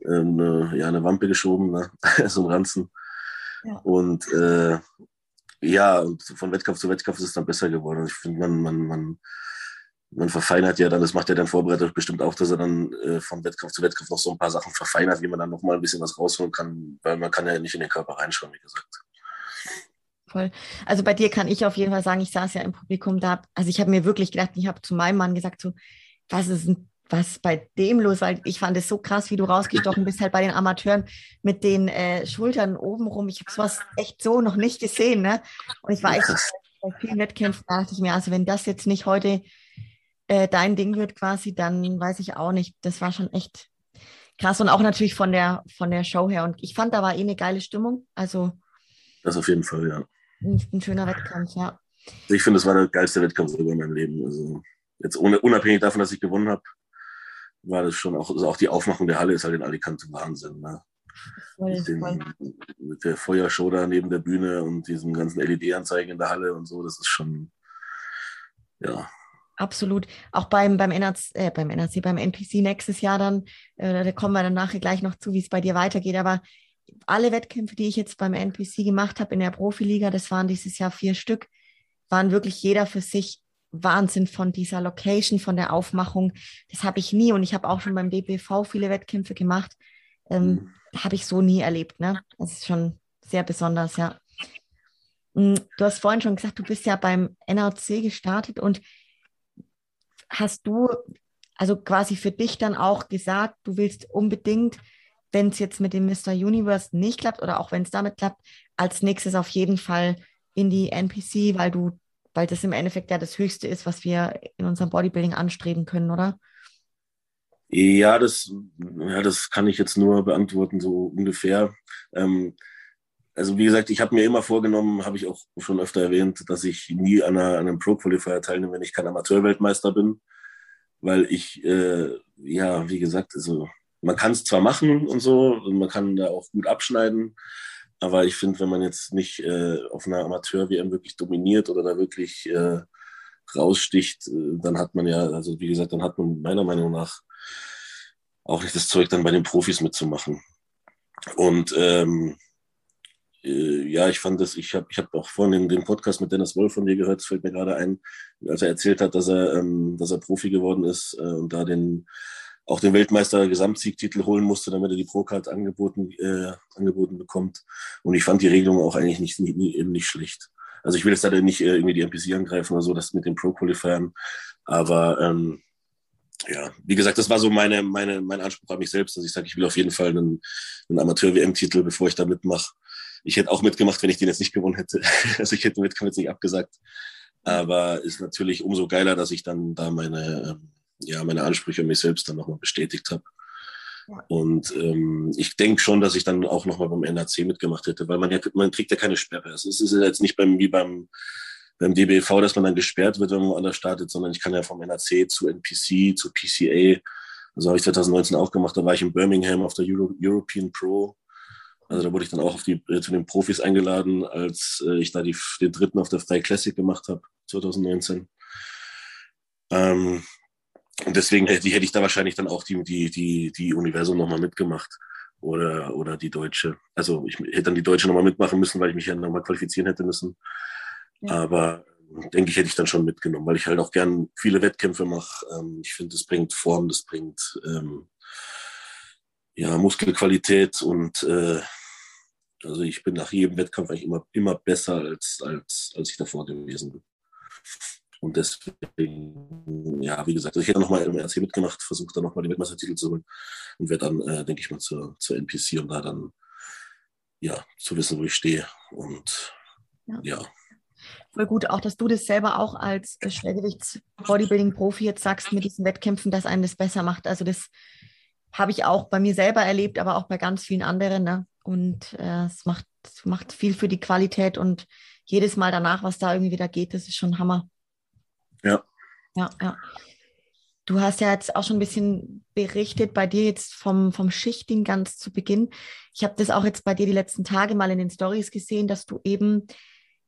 Speaker 2: äh, eine, ja, eine Wampe geschoben, ne? [laughs] so ein Ranzen. Ja. Und äh, ja, von Wettkampf zu Wettkampf ist es dann besser geworden. Ich finde, man, man, man, man verfeinert ja dann, das macht ja dann Vorbereitung bestimmt auch, dass er dann äh, von Wettkampf zu Wettkampf noch so ein paar Sachen verfeinert, wie man dann nochmal ein bisschen was rausholen kann, weil man kann ja nicht in den Körper reinschauen, wie gesagt
Speaker 1: voll. Also bei dir kann ich auf jeden Fall sagen, ich saß ja im Publikum da. Also ich habe mir wirklich gedacht, ich habe zu meinem Mann gesagt, so, was ist denn was bei dem los? Weil ich fand es so krass, wie du rausgestochen bist, halt bei den Amateuren mit den äh, Schultern oben rum. Ich habe sowas echt so noch nicht gesehen. Ne? Und ich war echt bei vielen Wettkämpfen, da dachte ich mir, also wenn das jetzt nicht heute äh, dein Ding wird quasi, dann weiß ich auch nicht. Das war schon echt krass und auch natürlich von der, von der Show her. Und ich fand, da war eh eine geile Stimmung. Also
Speaker 2: das auf jeden Fall, ja
Speaker 1: ein schöner Wettkampf, ja.
Speaker 2: Ich finde, es war der geilste Wettkampf in meinem Leben. Also jetzt ohne, unabhängig davon, dass ich gewonnen habe, war das schon auch, also auch die Aufmachung der Halle ist halt in Alicante Wahnsinn. Ne? Voll, mit, den, voll. mit der Feuershow da neben der Bühne und diesen ganzen LED-Anzeigen in der Halle und so, das ist schon, ja.
Speaker 1: Absolut. Auch beim, beim, NRC, äh, beim NRC, beim NPC nächstes Jahr dann, äh, da kommen wir dann nachher gleich noch zu, wie es bei dir weitergeht. Aber alle Wettkämpfe, die ich jetzt beim NPC gemacht habe in der Profiliga, das waren dieses Jahr vier Stück, waren wirklich jeder für sich Wahnsinn von dieser Location, von der Aufmachung. Das habe ich nie und ich habe auch schon beim DPV viele Wettkämpfe gemacht. Ähm, mhm. Habe ich so nie erlebt. Ne? Das ist schon sehr besonders, ja. Mm, du hast vorhin schon gesagt, du bist ja beim NRC gestartet und hast du also quasi für dich dann auch gesagt, du willst unbedingt wenn es jetzt mit dem Mr. Universe nicht klappt oder auch wenn es damit klappt, als nächstes auf jeden Fall in die NPC, weil du, weil das im Endeffekt ja das Höchste ist, was wir in unserem Bodybuilding anstreben können, oder?
Speaker 2: Ja, das, ja, das kann ich jetzt nur beantworten, so ungefähr. Ähm, also wie gesagt, ich habe mir immer vorgenommen, habe ich auch schon öfter erwähnt, dass ich nie an, einer, an einem Pro-Qualifier teilnehme, wenn ich kein Amateurweltmeister bin, weil ich, äh, ja, wie gesagt, also man kann es zwar machen und so, und man kann da auch gut abschneiden, aber ich finde, wenn man jetzt nicht äh, auf einer Amateur-WM wirklich dominiert oder da wirklich äh, raussticht, äh, dann hat man ja, also wie gesagt, dann hat man meiner Meinung nach auch nicht das Zeug, dann bei den Profis mitzumachen. Und ähm, äh, ja, ich fand das, ich habe ich hab auch vorhin den, den Podcast mit Dennis Wolf von dir gehört, das fällt mir gerade ein, als er erzählt hat, dass er, ähm, dass er Profi geworden ist äh, und da den auch den Weltmeister-Gesamtsiegtitel holen musste, damit er die Pro-Card angeboten, äh, angeboten bekommt. Und ich fand die Regelung auch eigentlich nicht, nie, eben nicht schlecht. Also ich will jetzt da nicht äh, irgendwie die NPC angreifen oder so, das mit den Pro-Qualifiern. Aber ähm, ja, wie gesagt, das war so meine, meine, mein Anspruch an mich selbst, dass ich sage, ich will auf jeden Fall einen, einen Amateur-WM-Titel, bevor ich da mitmache. Ich hätte auch mitgemacht, wenn ich den jetzt nicht gewonnen hätte. [laughs] also ich hätte den Wettkampf jetzt nicht abgesagt. Aber ist natürlich umso geiler, dass ich dann da meine, ähm, ja, meine Ansprüche an mich selbst dann nochmal bestätigt habe. Und ähm, ich denke schon, dass ich dann auch nochmal beim NAC mitgemacht hätte, weil man ja, man kriegt ja keine Sperre. Es ist ja jetzt nicht beim, wie beim, beim DBV, dass man dann gesperrt wird, wenn man woanders startet, sondern ich kann ja vom NAC zu NPC, zu PCA. Also habe ich 2019 auch gemacht, da war ich in Birmingham auf der Euro European Pro. Also da wurde ich dann auch auf die, äh, zu den Profis eingeladen, als äh, ich da die, den dritten auf der Fly Classic gemacht habe, 2019. Ähm, und deswegen hätte, hätte ich da wahrscheinlich dann auch die, die, die, die Universum nochmal mitgemacht. Oder, oder die Deutsche. Also ich hätte dann die Deutsche nochmal mitmachen müssen, weil ich mich ja nochmal qualifizieren hätte müssen. Ja. Aber denke ich, hätte ich dann schon mitgenommen, weil ich halt auch gern viele Wettkämpfe mache. Ähm, ich finde, das bringt Form, das bringt ähm, ja, Muskelqualität und äh, Also ich bin nach jedem Wettkampf eigentlich immer, immer besser, als, als, als ich davor gewesen bin. Und deswegen, ja, wie gesagt, ich hätte nochmal im RC mitgemacht, versucht dann nochmal den Weltmeistertitel zu holen und werde dann, äh, denke ich mal, zur, zur NPC, um da dann, ja, zu wissen, wo ich stehe. Und ja. ja.
Speaker 1: Voll gut, auch dass du das selber auch als Schwergewichts-Bodybuilding-Profi jetzt sagst mit diesen Wettkämpfen, dass einen das besser macht. Also das habe ich auch bei mir selber erlebt, aber auch bei ganz vielen anderen. Ne? Und äh, es macht, macht viel für die Qualität und jedes Mal danach, was da irgendwie wieder geht, das ist schon Hammer.
Speaker 2: Ja.
Speaker 1: Ja, ja. Du hast ja jetzt auch schon ein bisschen berichtet bei dir jetzt vom, vom Schichting ganz zu Beginn. Ich habe das auch jetzt bei dir die letzten Tage mal in den Stories gesehen, dass du eben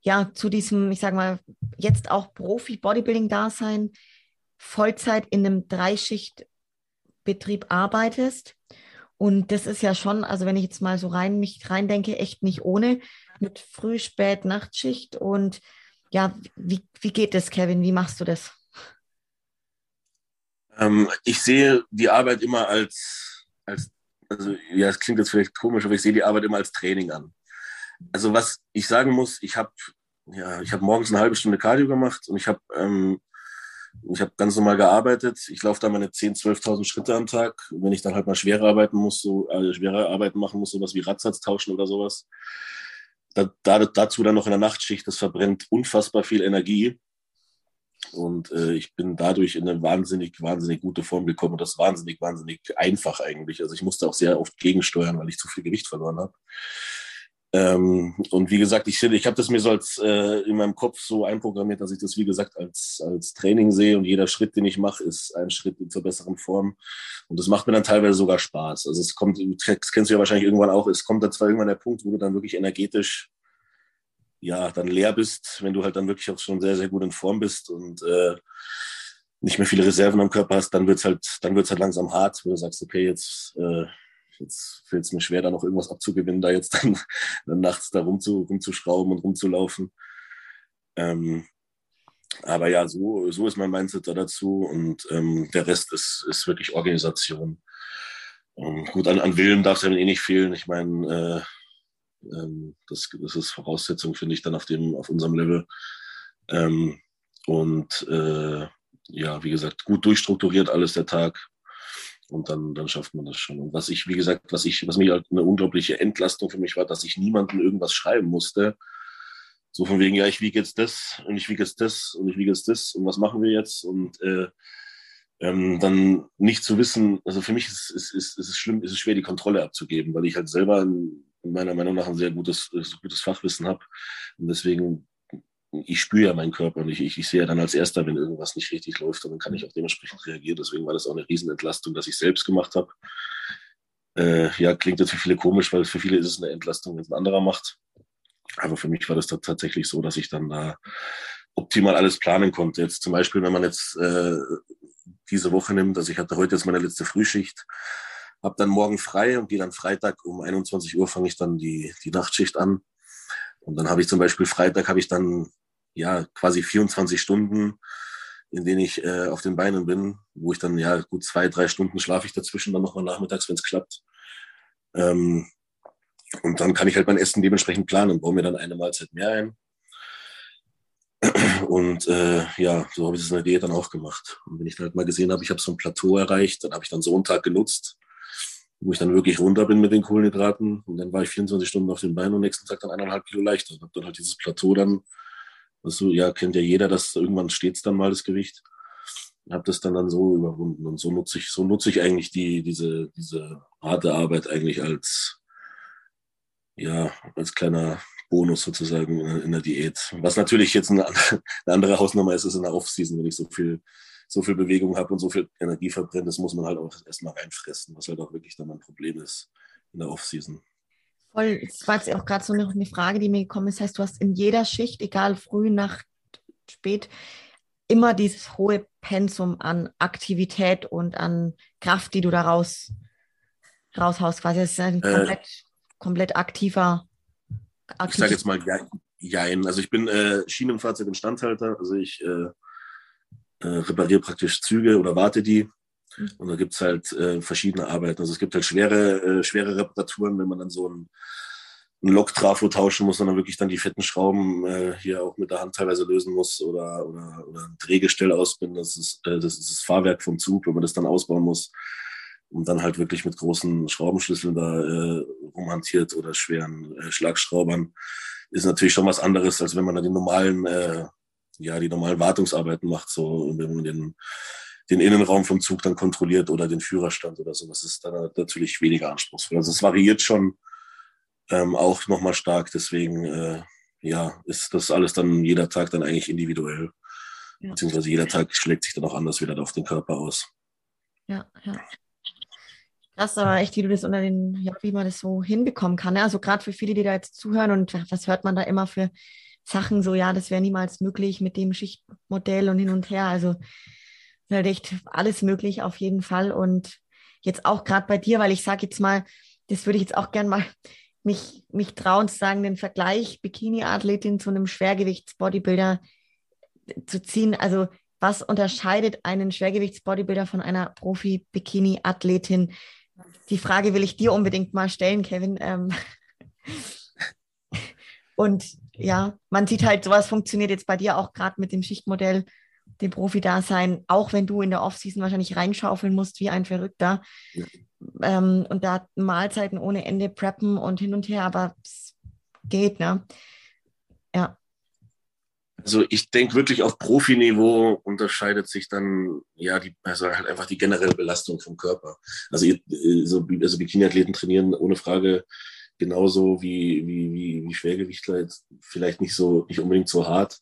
Speaker 1: ja zu diesem, ich sage mal, jetzt auch Profi-Bodybuilding-Dasein Vollzeit in einem Dreischichtbetrieb arbeitest. Und das ist ja schon, also wenn ich jetzt mal so rein mich reindenke, echt nicht ohne mit Früh-, Spät-, Nachtschicht. Und ja, wie, wie geht das, Kevin? Wie machst du das?
Speaker 2: Ähm, ich sehe die Arbeit immer als, als, also ja, es klingt jetzt vielleicht komisch, aber ich sehe die Arbeit immer als Training an. Also was ich sagen muss, ich habe ja, ich habe morgens eine halbe Stunde Cardio gemacht und ich habe ähm, ich habe ganz normal gearbeitet. Ich laufe da meine 10.000, 12.000 Schritte am Tag. Und wenn ich dann halt mal schwerer arbeiten muss, so äh, schwere Arbeiten machen muss, sowas wie Radsatz tauschen oder sowas, da, da, dazu dann noch in der Nachtschicht, das verbrennt unfassbar viel Energie. Und äh, ich bin dadurch in eine wahnsinnig, wahnsinnig gute Form gekommen und das wahnsinnig, wahnsinnig einfach eigentlich. Also ich musste auch sehr oft gegensteuern, weil ich zu viel Gewicht verloren habe. Ähm, und wie gesagt, ich, ich habe das mir so als äh, in meinem Kopf so einprogrammiert, dass ich das, wie gesagt, als, als Training sehe und jeder Schritt, den ich mache, ist ein Schritt zur besseren Form. Und das macht mir dann teilweise sogar Spaß. Also es kommt, das kennst du ja wahrscheinlich irgendwann auch, es kommt dann zwar irgendwann der Punkt, wo du dann wirklich energetisch ja, dann leer bist, wenn du halt dann wirklich auch schon sehr, sehr gut in Form bist und äh, nicht mehr viele Reserven am Körper hast, dann wird's halt, dann wird's halt langsam hart, wo du sagst, okay, jetzt äh, jetzt fällt es mir schwer, da noch irgendwas abzugewinnen, da jetzt dann, [laughs] dann nachts da rumzu, rumzuschrauben und rumzulaufen. Ähm, aber ja, so, so ist mein Mindset da dazu und ähm, der Rest ist, ist wirklich Organisation. Und gut, an, an Willen darf es ja eh nicht fehlen. Ich meine, äh, ähm, das, das ist Voraussetzung, finde ich, dann auf, dem, auf unserem Level. Ähm, und äh, ja, wie gesagt, gut durchstrukturiert alles der Tag. Und dann, dann schafft man das schon. Und was ich, wie gesagt, was ich, was mir halt eine unglaubliche Entlastung für mich war, dass ich niemandem irgendwas schreiben musste. So von wegen, ja, ich wiege jetzt das und ich wiege jetzt das und ich wiege jetzt das und was machen wir jetzt? Und äh, ähm, dann nicht zu wissen, also für mich ist, ist, ist, ist es schlimm, ist es schwer, die Kontrolle abzugeben, weil ich halt selber in meiner Meinung nach ein sehr gutes, gutes Fachwissen habe. Und deswegen ich spüre ja meinen Körper und ich, ich, sehe ja dann als Erster, wenn irgendwas nicht richtig läuft und dann kann ich auch dementsprechend reagieren. Deswegen war das auch eine Riesenentlastung, dass ich selbst gemacht habe. Äh, ja, klingt jetzt für viele komisch, weil für viele ist es eine Entlastung, wenn es ein anderer macht. Aber für mich war das tatsächlich so, dass ich dann da optimal alles planen konnte. Jetzt zum Beispiel, wenn man jetzt äh, diese Woche nimmt, also ich hatte heute jetzt meine letzte Frühschicht, habe dann morgen frei und gehe dann Freitag um 21 Uhr fange ich dann die, die Nachtschicht an. Und dann habe ich zum Beispiel Freitag habe ich dann ja quasi 24 Stunden, in denen ich äh, auf den Beinen bin, wo ich dann ja gut zwei, drei Stunden schlafe ich dazwischen, dann nochmal nachmittags, wenn es klappt. Ähm, und dann kann ich halt mein Essen dementsprechend planen und baue mir dann eine Mahlzeit mehr ein. Und äh, ja, so habe ich das in der Diät dann auch gemacht. Und wenn ich dann halt mal gesehen habe, ich habe so ein Plateau erreicht, dann habe ich dann so einen Tag genutzt, wo ich dann wirklich runter bin mit den Kohlenhydraten. Und dann war ich 24 Stunden auf den Beinen und nächsten Tag dann eineinhalb Kilo leichter. Und habe dann halt dieses Plateau dann also ja, kennt ja jeder, dass irgendwann steht es dann mal das Gewicht. Habe das dann dann so überwunden und so nutze ich so nutze ich eigentlich die diese diese harte Arbeit eigentlich als ja als kleiner Bonus sozusagen in der Diät. Was natürlich jetzt eine, [laughs] eine andere Hausnummer ist, ist in der Offseason, wenn ich so viel so viel Bewegung habe und so viel Energie verbrenne, das muss man halt auch erstmal reinfressen, was halt auch wirklich dann ein Problem ist in der Offseason.
Speaker 1: Voll, das war jetzt auch gerade so noch eine Frage, die mir gekommen ist. Das heißt, du hast in jeder Schicht, egal früh, Nacht, spät, immer dieses hohe Pensum an Aktivität und an Kraft, die du daraus raushaust. Quasi, das ist ein komplett, äh, komplett aktiver.
Speaker 2: Aktiv ich sage jetzt mal Jein. Also ich bin äh, Schienenfahrzeug-Instandhalter. Also ich äh, äh, repariere praktisch Züge oder warte die. Und da gibt es halt äh, verschiedene Arbeiten. Also es gibt halt schwere, äh, schwere Reparaturen, wenn man dann so ein ein Loktrafo tauschen muss, sondern wirklich dann die fetten Schrauben äh, hier auch mit der Hand teilweise lösen muss oder, oder, oder ein Drehgestell ausbinden. Das ist, äh, das ist das Fahrwerk vom Zug, wenn man das dann ausbauen muss und dann halt wirklich mit großen Schraubenschlüsseln da äh, rumhantiert oder schweren äh, Schlagschraubern, ist natürlich schon was anderes, als wenn man da die normalen, äh, ja, die normalen Wartungsarbeiten macht, so wenn man den, den Innenraum vom Zug dann kontrolliert oder den Führerstand oder so. Das ist dann natürlich weniger anspruchsvoll. Also es variiert schon ähm, auch nochmal stark. Deswegen äh, ja, ist das alles dann jeder Tag dann eigentlich individuell. Ja. Beziehungsweise jeder Tag schlägt sich dann auch anders wieder auf den Körper aus.
Speaker 1: Ja, ja. Krass, aber echt, wie du das unter den, ja, wie man das so hinbekommen kann. Ne? Also gerade für viele, die da jetzt zuhören und was hört man da immer für Sachen so, ja, das wäre niemals möglich mit dem Schichtmodell und hin und her. Also echt alles möglich auf jeden Fall. Und jetzt auch gerade bei dir, weil ich sage jetzt mal, das würde ich jetzt auch gern mal mich, mich trauen zu sagen, den Vergleich Bikini-Athletin zu einem Schwergewichts-Bodybuilder zu ziehen. Also was unterscheidet einen Schwergewichts-Bodybuilder von einer Profi-Bikini-Athletin? Die Frage will ich dir unbedingt mal stellen, Kevin. Ähm [laughs] und ja, man sieht halt, sowas funktioniert jetzt bei dir auch gerade mit dem Schichtmodell, dem Profi-Dasein, auch wenn du in der Offseason wahrscheinlich reinschaufeln musst wie ein Verrückter. Ja ähm, und da Mahlzeiten ohne Ende preppen und hin und her, aber es geht, ne? Ja.
Speaker 2: Also ich denke wirklich auf Profiniveau unterscheidet sich dann ja die, also halt einfach die generelle Belastung vom Körper. Also, so, also Bikini-Athleten trainieren ohne Frage genauso wie, wie, wie, wie Schwergewichtler jetzt vielleicht nicht so, nicht unbedingt so hart.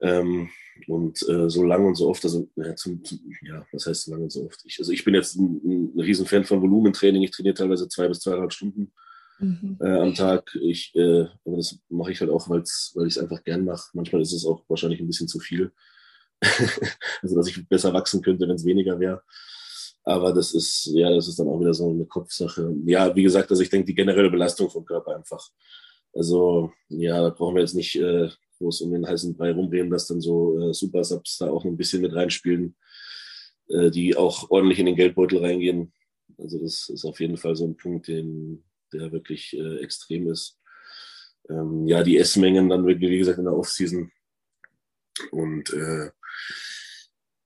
Speaker 2: Ähm, und äh, so lang und so oft, also ja, zum, zum, ja, was heißt so lang und so oft? Ich, also ich bin jetzt ein, ein, ein Riesenfan von Volumentraining. Ich trainiere teilweise zwei bis zweieinhalb Stunden mhm. äh, am Tag. Ich, äh, aber das mache ich halt auch, weil's, weil ich es einfach gern mache. Manchmal ist es auch wahrscheinlich ein bisschen zu viel. [laughs] also dass ich besser wachsen könnte, wenn es weniger wäre. Aber das ist, ja, das ist dann auch wieder so eine Kopfsache. Ja, wie gesagt, also ich denke, die generelle Belastung vom Körper einfach. Also, ja, da brauchen wir jetzt nicht äh, groß um den heißen Brei rumreden, dass dann so äh, Super Subs da auch ein bisschen mit reinspielen, äh, die auch ordentlich in den Geldbeutel reingehen. Also das ist auf jeden Fall so ein Punkt, den, der wirklich äh, extrem ist. Ähm, ja, die Essmengen dann wirklich, wie gesagt, in der Offseason. Und äh,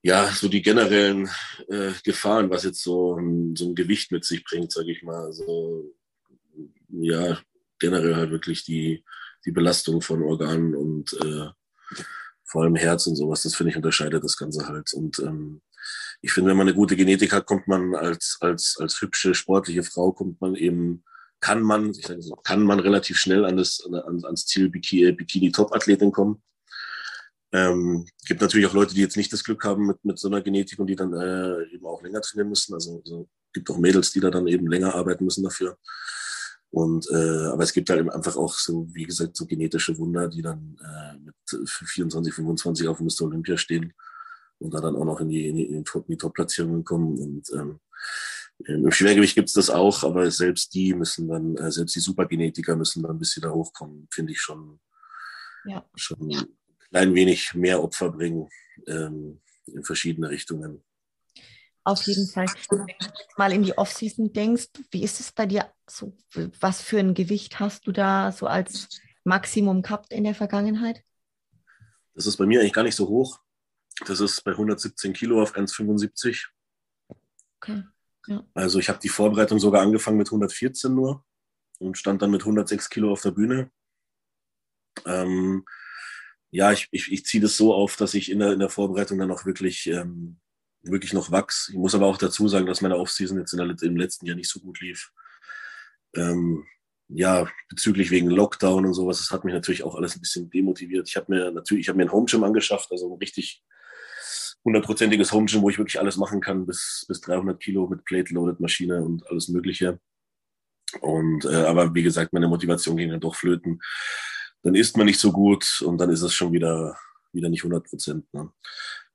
Speaker 2: ja, so die generellen äh, Gefahren, was jetzt so, so ein Gewicht mit sich bringt, sage ich mal. Also ja, generell halt wirklich die, die Belastung von Organen und äh, vor allem Herz und sowas, das finde ich unterscheidet das Ganze halt. Und ähm, ich finde, wenn man eine gute Genetik hat, kommt man als, als, als hübsche, sportliche Frau, kommt man eben, kann man, ich sage so, kann man relativ schnell an das, an, ans Ziel Bikini, Bikini Top-Athletin kommen. Ähm, gibt natürlich auch Leute, die jetzt nicht das Glück haben mit, mit so einer Genetik und die dann äh, eben auch länger trainieren müssen. Also, also gibt auch Mädels, die da dann eben länger arbeiten müssen dafür. Und äh, aber es gibt halt einfach auch so, wie gesagt, so genetische Wunder, die dann äh, mit 24, 25 auf Mr. Olympia stehen und da dann auch noch in die, in die, in die Top-Platzierungen kommen. Und ähm, im Schwergewicht gibt es das auch, aber selbst die müssen dann, äh, selbst die Supergenetiker müssen dann ein bisschen da hochkommen, finde ich schon, ja. schon ein klein wenig mehr Opfer bringen ähm, in verschiedene Richtungen.
Speaker 1: Auf jeden Fall. Wenn du mal in die Offseason denkst, wie ist es bei dir? So, was für ein Gewicht hast du da so als Maximum gehabt in der Vergangenheit?
Speaker 2: Das ist bei mir eigentlich gar nicht so hoch. Das ist bei 117 Kilo auf 1,75. Okay. Ja. Also ich habe die Vorbereitung sogar angefangen mit 114 nur und stand dann mit 106 Kilo auf der Bühne. Ähm, ja, ich, ich, ich ziehe das so auf, dass ich in der, in der Vorbereitung dann auch wirklich ähm, wirklich noch wachs. Ich muss aber auch dazu sagen, dass meine Offseason jetzt der, im letzten Jahr nicht so gut lief. Ähm, ja, bezüglich wegen Lockdown und sowas, das hat mich natürlich auch alles ein bisschen demotiviert. Ich habe mir natürlich, ich habe mir ein Home Gym angeschafft, also ein richtig hundertprozentiges Home Gym, wo ich wirklich alles machen kann, bis, bis 300 Kilo mit Plate-Loaded Maschine und alles Mögliche. Und, äh, aber wie gesagt, meine Motivation ging dann doch flöten. Dann isst man nicht so gut und dann ist es schon wieder, wieder nicht 100 Prozent. Ne?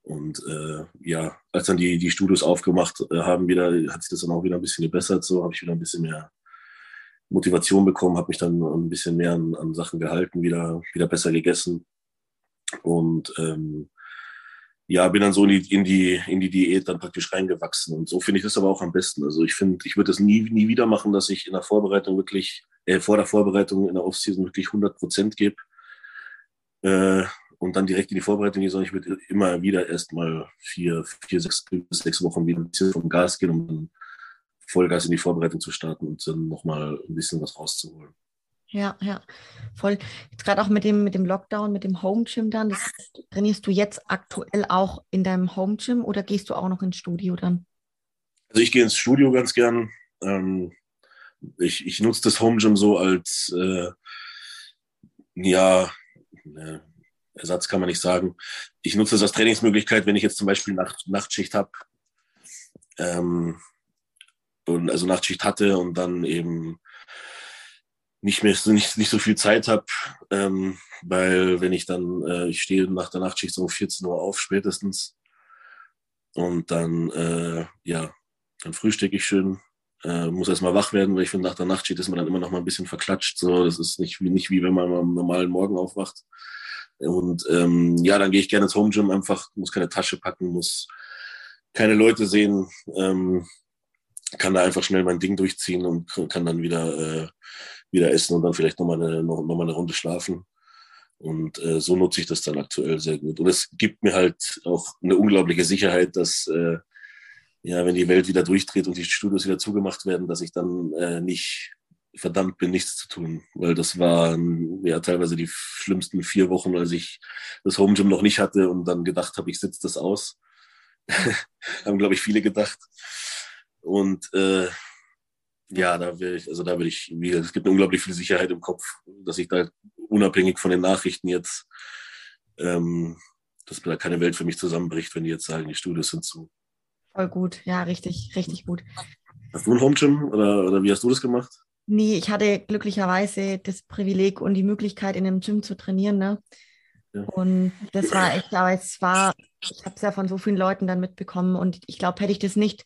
Speaker 2: Und äh, ja, als dann die, die Studios aufgemacht äh, haben, wieder, hat sich das dann auch wieder ein bisschen gebessert. So habe ich wieder ein bisschen mehr Motivation bekommen, habe mich dann ein bisschen mehr an, an, Sachen gehalten, wieder, wieder besser gegessen. Und ähm, ja, bin dann so in die, in die, in die Diät dann praktisch reingewachsen. Und so finde ich das aber auch am besten. Also ich finde, ich würde das nie, nie wieder machen, dass ich in der Vorbereitung wirklich äh, vor der Vorbereitung in der Offseason wirklich 100 Prozent gebe äh, und dann direkt in die Vorbereitung gehe, sondern ich würde immer wieder erstmal vier, vier, sechs, sechs Wochen wieder ein bisschen vom Gas gehen, um dann Vollgas in die Vorbereitung zu starten und dann nochmal ein bisschen was rauszuholen.
Speaker 1: Ja, ja, voll. Jetzt gerade auch mit dem, mit dem Lockdown, mit dem Home Gym dann, das trainierst du jetzt aktuell auch in deinem Home Gym oder gehst du auch noch ins Studio dann?
Speaker 2: Also ich gehe ins Studio ganz gern. Ähm, ich, ich nutze das Home Gym so als äh, ja, äh, Ersatz kann man nicht sagen. Ich nutze das als Trainingsmöglichkeit, wenn ich jetzt zum Beispiel Nacht, Nachtschicht habe. Ähm, und also Nachtschicht hatte und dann eben nicht mehr nicht, nicht so viel Zeit habe, ähm, weil wenn ich dann, äh, ich stehe nach der Nachtschicht so um 14 Uhr auf spätestens und dann, äh, ja, dann frühstücke ich schön, äh, muss erstmal wach werden, weil ich finde, nach der Nachtschicht ist man dann immer noch mal ein bisschen verklatscht, so, das ist nicht wie, nicht wie wenn man am normalen Morgen aufwacht und ähm, ja, dann gehe ich gerne ins Home Gym einfach, muss keine Tasche packen, muss keine Leute sehen, ähm, kann da einfach schnell mein Ding durchziehen und kann dann wieder äh, wieder essen und dann vielleicht nochmal eine, noch, noch eine Runde schlafen. Und äh, so nutze ich das dann aktuell sehr gut. Und es gibt mir halt auch eine unglaubliche Sicherheit, dass äh, ja, wenn die Welt wieder durchdreht und die Studios wieder zugemacht werden, dass ich dann äh, nicht verdammt bin, nichts zu tun. Weil das waren ja teilweise die schlimmsten vier Wochen, als ich das Home Gym noch nicht hatte und dann gedacht habe, ich sitze das aus. [laughs] Haben, glaube ich, viele gedacht. Und äh, ja, da will ich, also da will ich, wie, es gibt unglaublich viel Sicherheit im Kopf, dass ich da unabhängig von den Nachrichten jetzt, ähm, dass da keine Welt für mich zusammenbricht, wenn die jetzt sagen, die Studios sind zu.
Speaker 1: Voll gut, ja, richtig, richtig gut.
Speaker 2: Hast du ein Home Gym oder, oder wie hast du das gemacht?
Speaker 1: Nee, ich hatte glücklicherweise das Privileg und die Möglichkeit, in einem Gym zu trainieren. Ne? Ja. Und das war echt, aber es war, ich habe es ja von so vielen Leuten dann mitbekommen und ich glaube, hätte ich das nicht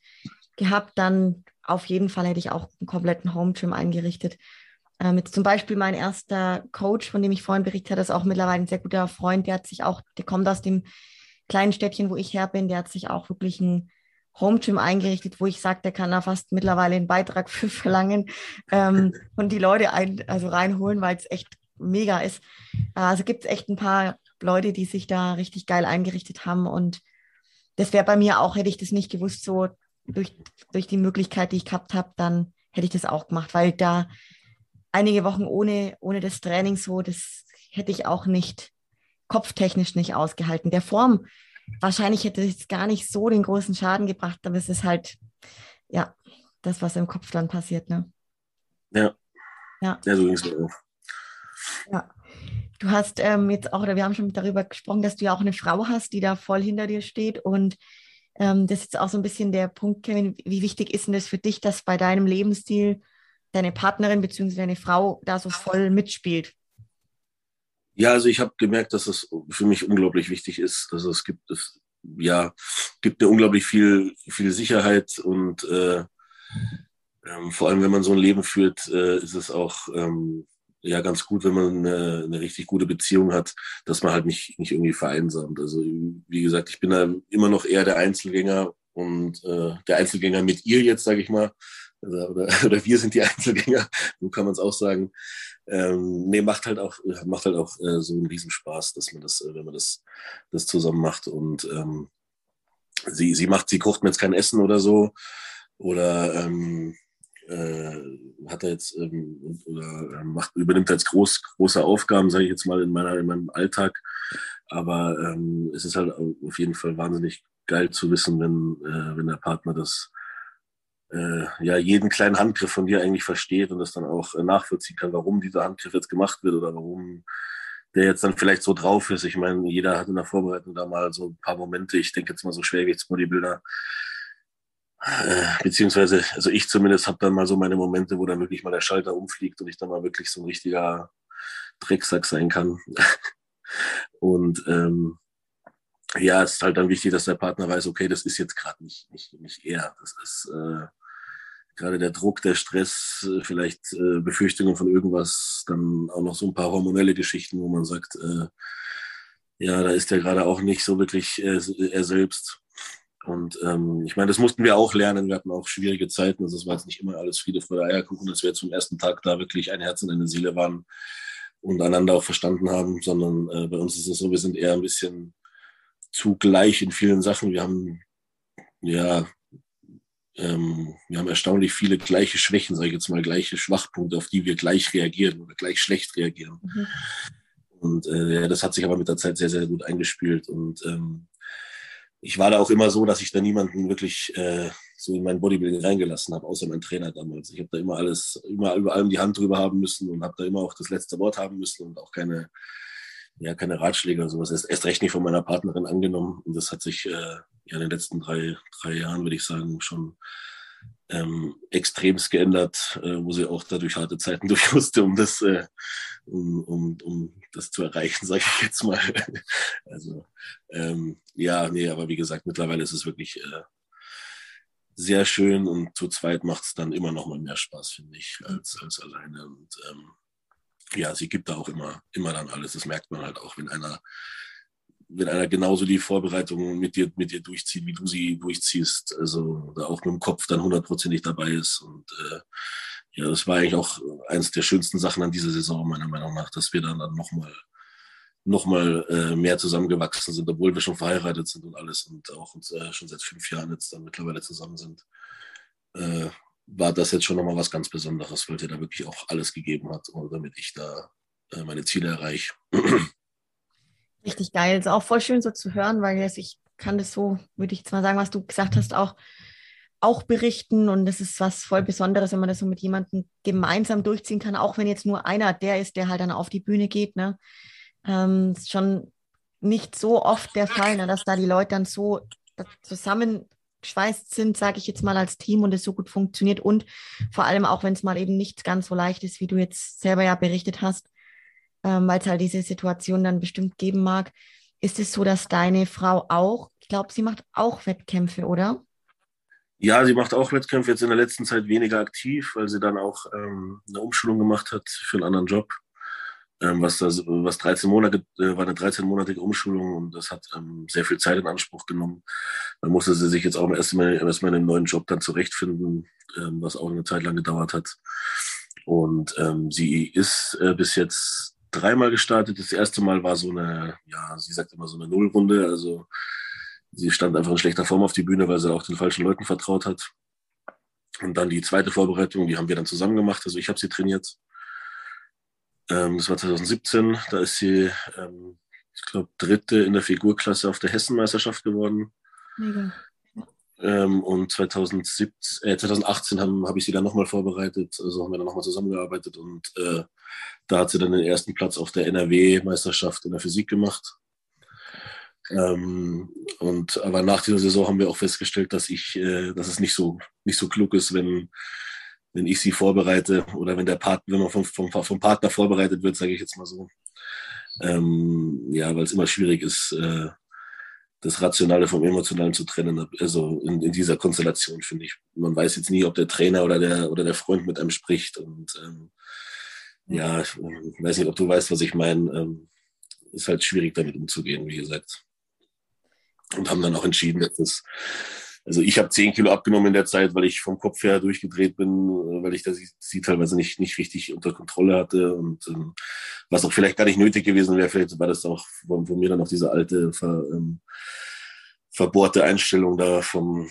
Speaker 1: gehabt, dann auf jeden Fall hätte ich auch einen kompletten Home Gym eingerichtet. Äh, mit zum Beispiel mein erster Coach, von dem ich vorhin berichtet habe, ist auch mittlerweile ein sehr guter Freund. Der hat sich auch, der kommt aus dem kleinen Städtchen, wo ich her bin. Der hat sich auch wirklich ein Home Gym eingerichtet, wo ich sage, der kann da fast mittlerweile einen Beitrag für verlangen ähm, und die Leute ein, also reinholen, weil es echt mega ist. Also gibt es echt ein paar Leute, die sich da richtig geil eingerichtet haben und das wäre bei mir auch, hätte ich das nicht gewusst, so durch, durch die Möglichkeit, die ich gehabt habe, dann hätte ich das auch gemacht, weil da einige Wochen ohne, ohne das Training so, das hätte ich auch nicht kopftechnisch nicht ausgehalten. Der Form, wahrscheinlich hätte es gar nicht so den großen Schaden gebracht, aber es ist halt, ja, das, was im Kopf dann passiert, ne?
Speaker 2: Ja. Ja, ja so ging es mir auch.
Speaker 1: Ja. Du hast ähm, jetzt auch, oder wir haben schon darüber gesprochen, dass du ja auch eine Frau hast, die da voll hinter dir steht und ähm, das ist jetzt auch so ein bisschen der Punkt, Kevin, wie wichtig ist denn das für dich, dass bei deinem Lebensstil deine Partnerin bzw. deine Frau da so voll mitspielt?
Speaker 2: Ja, also ich habe gemerkt, dass es für mich unglaublich wichtig ist. Also es gibt es ja gibt mir unglaublich viel viel Sicherheit und äh, ähm, vor allem wenn man so ein Leben führt, äh, ist es auch ähm, ja ganz gut, wenn man eine, eine, richtig gute Beziehung hat, dass man halt nicht, nicht irgendwie vereinsamt. Also wie gesagt, ich bin da immer noch eher der Einzelgänger und äh, der Einzelgänger mit ihr jetzt, sage ich mal. Oder, oder, [laughs] oder wir sind die Einzelgänger, so kann man es auch sagen. Ähm, nee, macht halt auch, macht halt auch äh, so einen Riesenspaß, dass man das, äh, wenn man das, das zusammen macht. Und ähm, sie, sie macht, sie kocht mir jetzt kein Essen oder so. Oder ähm, äh, hat er jetzt ähm, oder macht, übernimmt jetzt groß, große Aufgaben, sage ich jetzt mal, in, meiner, in meinem Alltag. Aber ähm, es ist halt auf jeden Fall wahnsinnig geil zu wissen, wenn, äh, wenn der Partner das äh, ja jeden kleinen Handgriff von dir eigentlich versteht und das dann auch äh, nachvollziehen kann, warum dieser Handgriff jetzt gemacht wird oder warum der jetzt dann vielleicht so drauf ist. Ich meine, jeder hat in der Vorbereitung da mal so ein paar Momente. Ich denke jetzt mal so Schwergewichtsbodybuilder, äh, beziehungsweise, also ich zumindest habe dann mal so meine Momente, wo dann wirklich mal der Schalter umfliegt und ich dann mal wirklich so ein richtiger Drecksack sein kann. [laughs] und ähm, ja, es ist halt dann wichtig, dass der Partner weiß, okay, das ist jetzt gerade nicht, nicht, nicht er. Das ist äh, gerade der Druck, der Stress, äh, vielleicht äh, Befürchtungen von irgendwas, dann auch noch so ein paar hormonelle Geschichten, wo man sagt, äh, ja, da ist er gerade auch nicht so wirklich äh, er selbst. Und ähm, ich meine, das mussten wir auch lernen. Wir hatten auch schwierige Zeiten. Also es war jetzt nicht immer alles Friede der Eierkuchen, dass wir jetzt vom ersten Tag da wirklich ein Herz und eine Seele waren und einander auch verstanden haben, sondern äh, bei uns ist es so, wir sind eher ein bisschen zugleich in vielen Sachen. Wir haben ja ähm, wir haben erstaunlich viele gleiche Schwächen, sage ich jetzt mal, gleiche Schwachpunkte, auf die wir gleich reagieren oder gleich schlecht reagieren. Mhm. Und äh, ja, das hat sich aber mit der Zeit sehr, sehr gut eingespielt. Und ähm, ich war da auch immer so, dass ich da niemanden wirklich äh, so in mein Bodybuilding reingelassen habe, außer mein Trainer damals. Ich habe da immer alles, immer über allem die Hand drüber haben müssen und habe da immer auch das letzte Wort haben müssen und auch keine, ja, keine Ratschläge oder sowas. Erst, erst recht nicht von meiner Partnerin angenommen. Und das hat sich äh, ja in den letzten drei, drei Jahren, würde ich sagen, schon ähm, extremst geändert, äh, wo sie auch dadurch harte Zeiten [laughs] durch musste, um das, äh, um, um, um das zu erreichen, [laughs] sage ich jetzt mal. also ähm, ja, nee, aber wie gesagt, mittlerweile ist es wirklich äh, sehr schön und zu zweit macht es dann immer noch mal mehr Spaß, finde ich, als, als alleine. Und ähm, ja, sie gibt da auch immer, immer dann alles. Das merkt man halt auch, wenn einer wenn einer genauso die Vorbereitung mit dir, mit dir durchzieht, wie du sie durchziehst, also da auch mit dem Kopf dann hundertprozentig dabei ist. Und äh, ja, das war eigentlich auch eines der schönsten Sachen an dieser Saison, meiner Meinung nach, dass wir dann, dann nochmal noch mal, äh, mehr zusammengewachsen sind, obwohl wir schon verheiratet sind und alles und auch uns, äh, schon seit fünf Jahren jetzt dann mittlerweile zusammen sind. Äh, war das jetzt schon nochmal was ganz Besonderes, weil der da wirklich auch alles gegeben hat, damit ich da äh, meine Ziele erreiche.
Speaker 1: Richtig geil. Ist auch voll schön so zu hören, weil jetzt ich kann das so, würde ich jetzt mal sagen, was du gesagt hast, auch, auch berichten. Und das ist was voll Besonderes, wenn man das so mit jemandem gemeinsam durchziehen kann, auch wenn jetzt nur einer der ist, der halt dann auf die Bühne geht. Ne? Ähm, ist schon nicht so oft der Fall, ne, dass da die Leute dann so zusammengeschweißt sind, sage ich jetzt mal als Team und es so gut funktioniert. Und vor allem auch, wenn es mal eben nicht ganz so leicht ist, wie du jetzt selber ja berichtet hast, ähm, weil es halt diese Situation dann bestimmt geben mag. Ist es so, dass deine Frau auch, ich glaube, sie macht auch Wettkämpfe, oder?
Speaker 2: Ja, sie macht auch Wettkämpfe, jetzt in der letzten Zeit weniger aktiv, weil sie dann auch ähm, eine Umschulung gemacht hat für einen anderen Job. Ähm, was, das, was 13 Monate, äh, war eine 13-monatige Umschulung und das hat ähm, sehr viel Zeit in Anspruch genommen. Dann musste sie sich jetzt auch erstmal, erstmal in einem neuen Job dann zurechtfinden, ähm, was auch eine Zeit lang gedauert hat. Und ähm, sie ist äh, bis jetzt dreimal gestartet. Das erste Mal war so eine, ja, sie sagt immer so eine Nullrunde. Also sie stand einfach in schlechter Form auf die Bühne, weil sie auch den falschen Leuten vertraut hat. Und dann die zweite Vorbereitung, die haben wir dann zusammen gemacht. Also ich habe sie trainiert. Ähm, das war 2017. Da ist sie, ähm, ich glaube, dritte in der Figurklasse auf der Hessenmeisterschaft geworden. Mega. Ähm, und 2017, äh, 2018 habe hab ich sie dann nochmal vorbereitet, also haben wir dann nochmal zusammengearbeitet und äh, da hat sie dann den ersten Platz auf der NRW-Meisterschaft in der Physik gemacht. Ähm, und aber nach dieser Saison haben wir auch festgestellt, dass ich, äh, dass es nicht so nicht so klug ist, wenn wenn ich sie vorbereite oder wenn der Part, wenn man vom, vom, vom Partner vorbereitet wird, sage ich jetzt mal so. Ähm, ja, weil es immer schwierig ist, äh, das Rationale vom Emotionalen zu trennen. Also in, in dieser Konstellation finde ich. Man weiß jetzt nie, ob der Trainer oder der oder der Freund mit einem spricht. Und ähm, ja, ich weiß nicht, ob du weißt, was ich meine. Ähm, ist halt schwierig, damit umzugehen, wie gesagt. Und haben dann auch entschieden, dass das also ich habe zehn Kilo abgenommen in der Zeit, weil ich vom Kopf her durchgedreht bin, weil ich das sie teilweise nicht, nicht richtig unter Kontrolle hatte und ähm, was auch vielleicht gar nicht nötig gewesen wäre. Vielleicht war das auch von, von mir dann auch diese alte ver, ähm, verbohrte Einstellung da vom,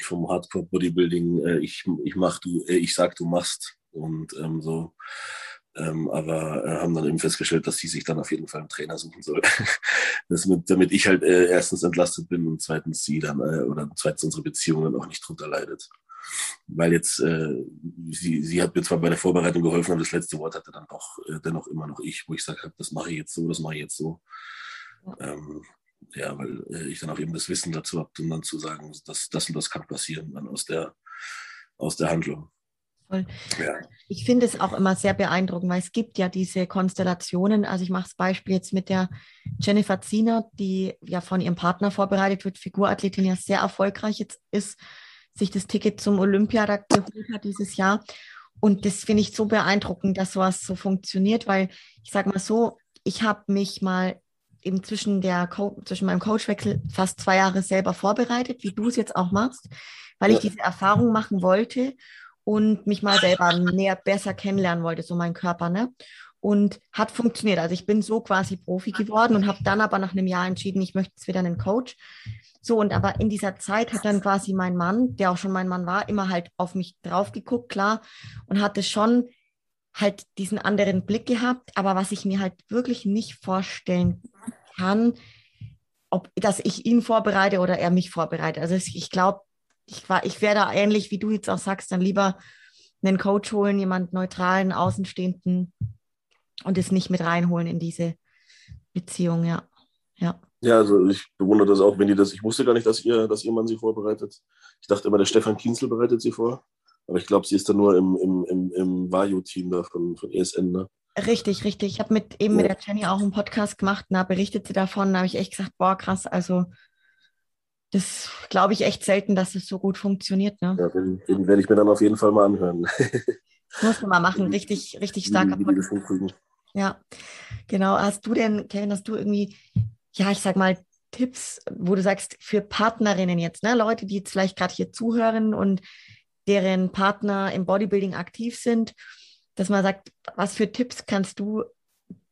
Speaker 2: vom Hardcore Bodybuilding. Äh, ich, ich mach, du, äh, ich sag, du machst und ähm, so. Ähm, aber äh, haben dann eben festgestellt, dass sie sich dann auf jeden Fall einen Trainer suchen soll. [laughs] mit, damit ich halt äh, erstens entlastet bin und zweitens sie dann, äh, oder zweitens unsere Beziehung dann auch nicht drunter leidet. Weil jetzt, äh, sie, sie hat mir zwar bei der Vorbereitung geholfen, aber das letzte Wort hatte dann doch äh, dennoch immer noch ich, wo ich sage, das mache ich jetzt so, das mache ich jetzt so. Ähm, ja, weil äh, ich dann auch eben das Wissen dazu habe, um dann zu sagen, dass das und das kann passieren, dann aus der, aus der Handlung.
Speaker 1: Voll. Ja. Ich finde es auch immer sehr beeindruckend, weil es gibt ja diese Konstellationen. Also ich mache das Beispiel jetzt mit der Jennifer Ziener, die ja von ihrem Partner vorbereitet wird, Figurathletin ja sehr erfolgreich jetzt ist, sich das Ticket zum Olympiadag geholt hat dieses Jahr. Und das finde ich so beeindruckend, dass sowas so funktioniert, weil ich sage mal so, ich habe mich mal eben zwischen, der Co zwischen meinem Coachwechsel fast zwei Jahre selber vorbereitet, wie du es jetzt auch machst, weil ich diese Erfahrung machen wollte und mich mal selber näher besser kennenlernen wollte, so mein Körper. Ne? Und hat funktioniert. Also ich bin so quasi Profi geworden und habe dann aber nach einem Jahr entschieden, ich möchte jetzt wieder einen Coach. So, und aber in dieser Zeit hat dann quasi mein Mann, der auch schon mein Mann war, immer halt auf mich drauf geguckt, klar, und hatte schon halt diesen anderen Blick gehabt. Aber was ich mir halt wirklich nicht vorstellen kann, ob dass ich ihn vorbereite oder er mich vorbereitet. Also ich glaube, ich war, ich wäre da ähnlich, wie du jetzt auch sagst, dann lieber einen Coach holen, jemanden neutralen, Außenstehenden und es nicht mit reinholen in diese Beziehung, ja. Ja.
Speaker 2: Ja, also ich bewundere das auch, wenn die das. Ich wusste gar nicht, dass ihr, dass ihr Mann sie vorbereitet. Ich dachte immer, der Stefan Kienzel bereitet sie vor. Aber ich glaube, sie ist dann nur im, im, im, im Vario-Team da von, von ESN, ne?
Speaker 1: Richtig, richtig. Ich habe mit eben ja. mit der Jenny auch einen Podcast gemacht und da berichtet sie davon. Da habe ich echt gesagt, boah, krass, also das glaube ich echt selten, dass es so gut funktioniert. Ne?
Speaker 2: Ja, den, den werde ich mir dann auf jeden Fall mal anhören.
Speaker 1: Muss man mal machen, [laughs] richtig, richtig starker Podcast. Ja, genau. Hast du denn, Kevin, hast du irgendwie, ja, ich sag mal, Tipps, wo du sagst, für Partnerinnen jetzt, ne, Leute, die jetzt vielleicht gerade hier zuhören und deren Partner im Bodybuilding aktiv sind, dass man sagt, was für Tipps kannst du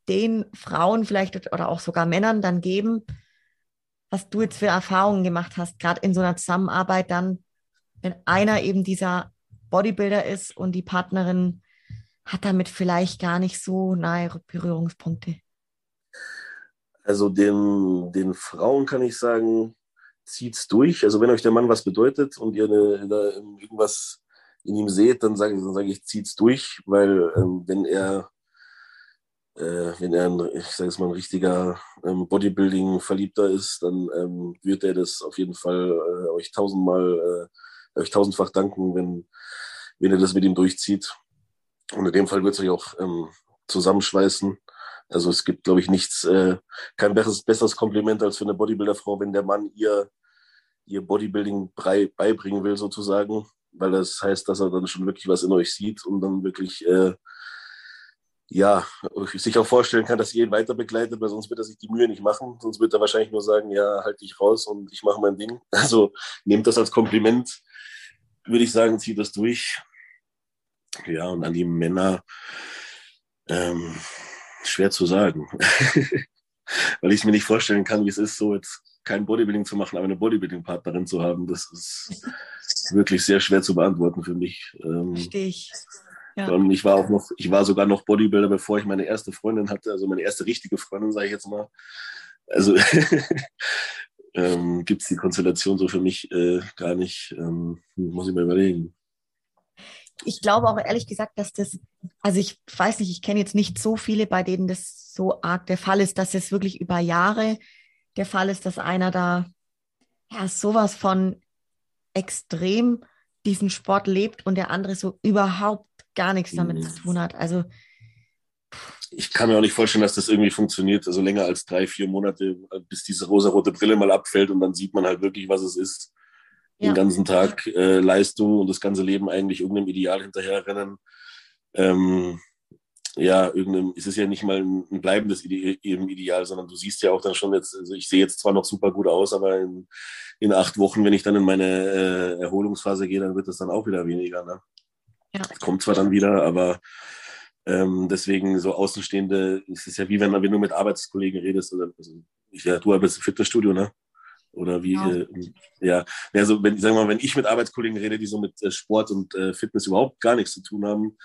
Speaker 1: den Frauen vielleicht oder auch sogar Männern dann geben, was du jetzt für Erfahrungen gemacht hast, gerade in so einer Zusammenarbeit dann, wenn einer eben dieser Bodybuilder ist und die Partnerin hat damit vielleicht gar nicht so nahe Berührungspunkte.
Speaker 2: Also den, den Frauen kann ich sagen, zieht's durch. Also wenn euch der Mann was bedeutet und ihr eine, da irgendwas in ihm seht, dann sage dann sag ich, zieht's durch, weil ähm, wenn er äh, wenn er ein, ich sage es mal, ein richtiger ähm, Bodybuilding-Verliebter ist, dann ähm, wird er das auf jeden Fall äh, euch tausendmal, äh, euch tausendfach danken, wenn, wenn ihr das mit ihm durchzieht. Und in dem Fall wird es euch auch ähm, zusammenschweißen. Also es gibt, glaube ich, nichts, äh, kein besseres, besseres Kompliment als für eine Bodybuilder-Frau, wenn der Mann ihr, ihr Bodybuilding beibringen will, sozusagen. Weil das heißt, dass er dann schon wirklich was in euch sieht und dann wirklich äh, ja, sich auch vorstellen kann, dass ihr ihn weiter begleitet, weil sonst wird er sich die Mühe nicht machen. Sonst wird er wahrscheinlich nur sagen, ja, halt dich raus und ich mache mein Ding. [laughs] Also nehmt das als Kompliment, würde ich sagen, zieht das durch. Ja, und an die Männer, ähm, schwer zu sagen. [laughs] weil ich es mir nicht vorstellen kann, wie es ist, so jetzt kein Bodybuilding zu machen, aber eine Bodybuilding-Partnerin zu haben. Das ist wirklich sehr schwer zu beantworten für mich.
Speaker 1: Ähm, Verstehe ich.
Speaker 2: Ja. Und ich war auch noch, ich war sogar noch Bodybuilder, bevor ich meine erste Freundin hatte, also meine erste richtige Freundin, sage ich jetzt mal. Also [laughs] ähm, gibt es die Konstellation so für mich äh, gar nicht. Ähm, muss ich mal überlegen.
Speaker 1: Ich glaube auch ehrlich gesagt, dass das, also ich weiß nicht, ich kenne jetzt nicht so viele, bei denen das so arg der Fall ist, dass es wirklich über Jahre der Fall ist, dass einer da ja sowas von extrem diesen Sport lebt und der andere so überhaupt gar nichts damit mhm. zu tun hat. Also
Speaker 2: ich kann mir auch nicht vorstellen, dass das irgendwie funktioniert. Also länger als drei, vier Monate, bis diese rosarote Brille mal abfällt und dann sieht man halt wirklich, was es ist. Ja. Den ganzen Tag äh, Leistung und das ganze Leben eigentlich irgendeinem Ideal hinterherrennen. Ähm, ja, irgendeinem, es ist ja nicht mal ein, ein bleibendes Ideal, sondern du siehst ja auch dann schon jetzt, also ich sehe jetzt zwar noch super gut aus, aber in, in acht Wochen, wenn ich dann in meine äh, Erholungsphase gehe, dann wird das dann auch wieder weniger. Ne? Ja. Kommt zwar dann wieder, aber ähm, deswegen so Außenstehende, es ist ja wie wenn, wenn du mit Arbeitskollegen redest. Oder, also, ich, ja, du bist im Fitnessstudio, ne? Oder wie, ja. Äh, ja. Also wenn, sagen wir mal, wenn ich mit Arbeitskollegen rede, die so mit äh, Sport und äh, Fitness überhaupt gar nichts zu tun haben,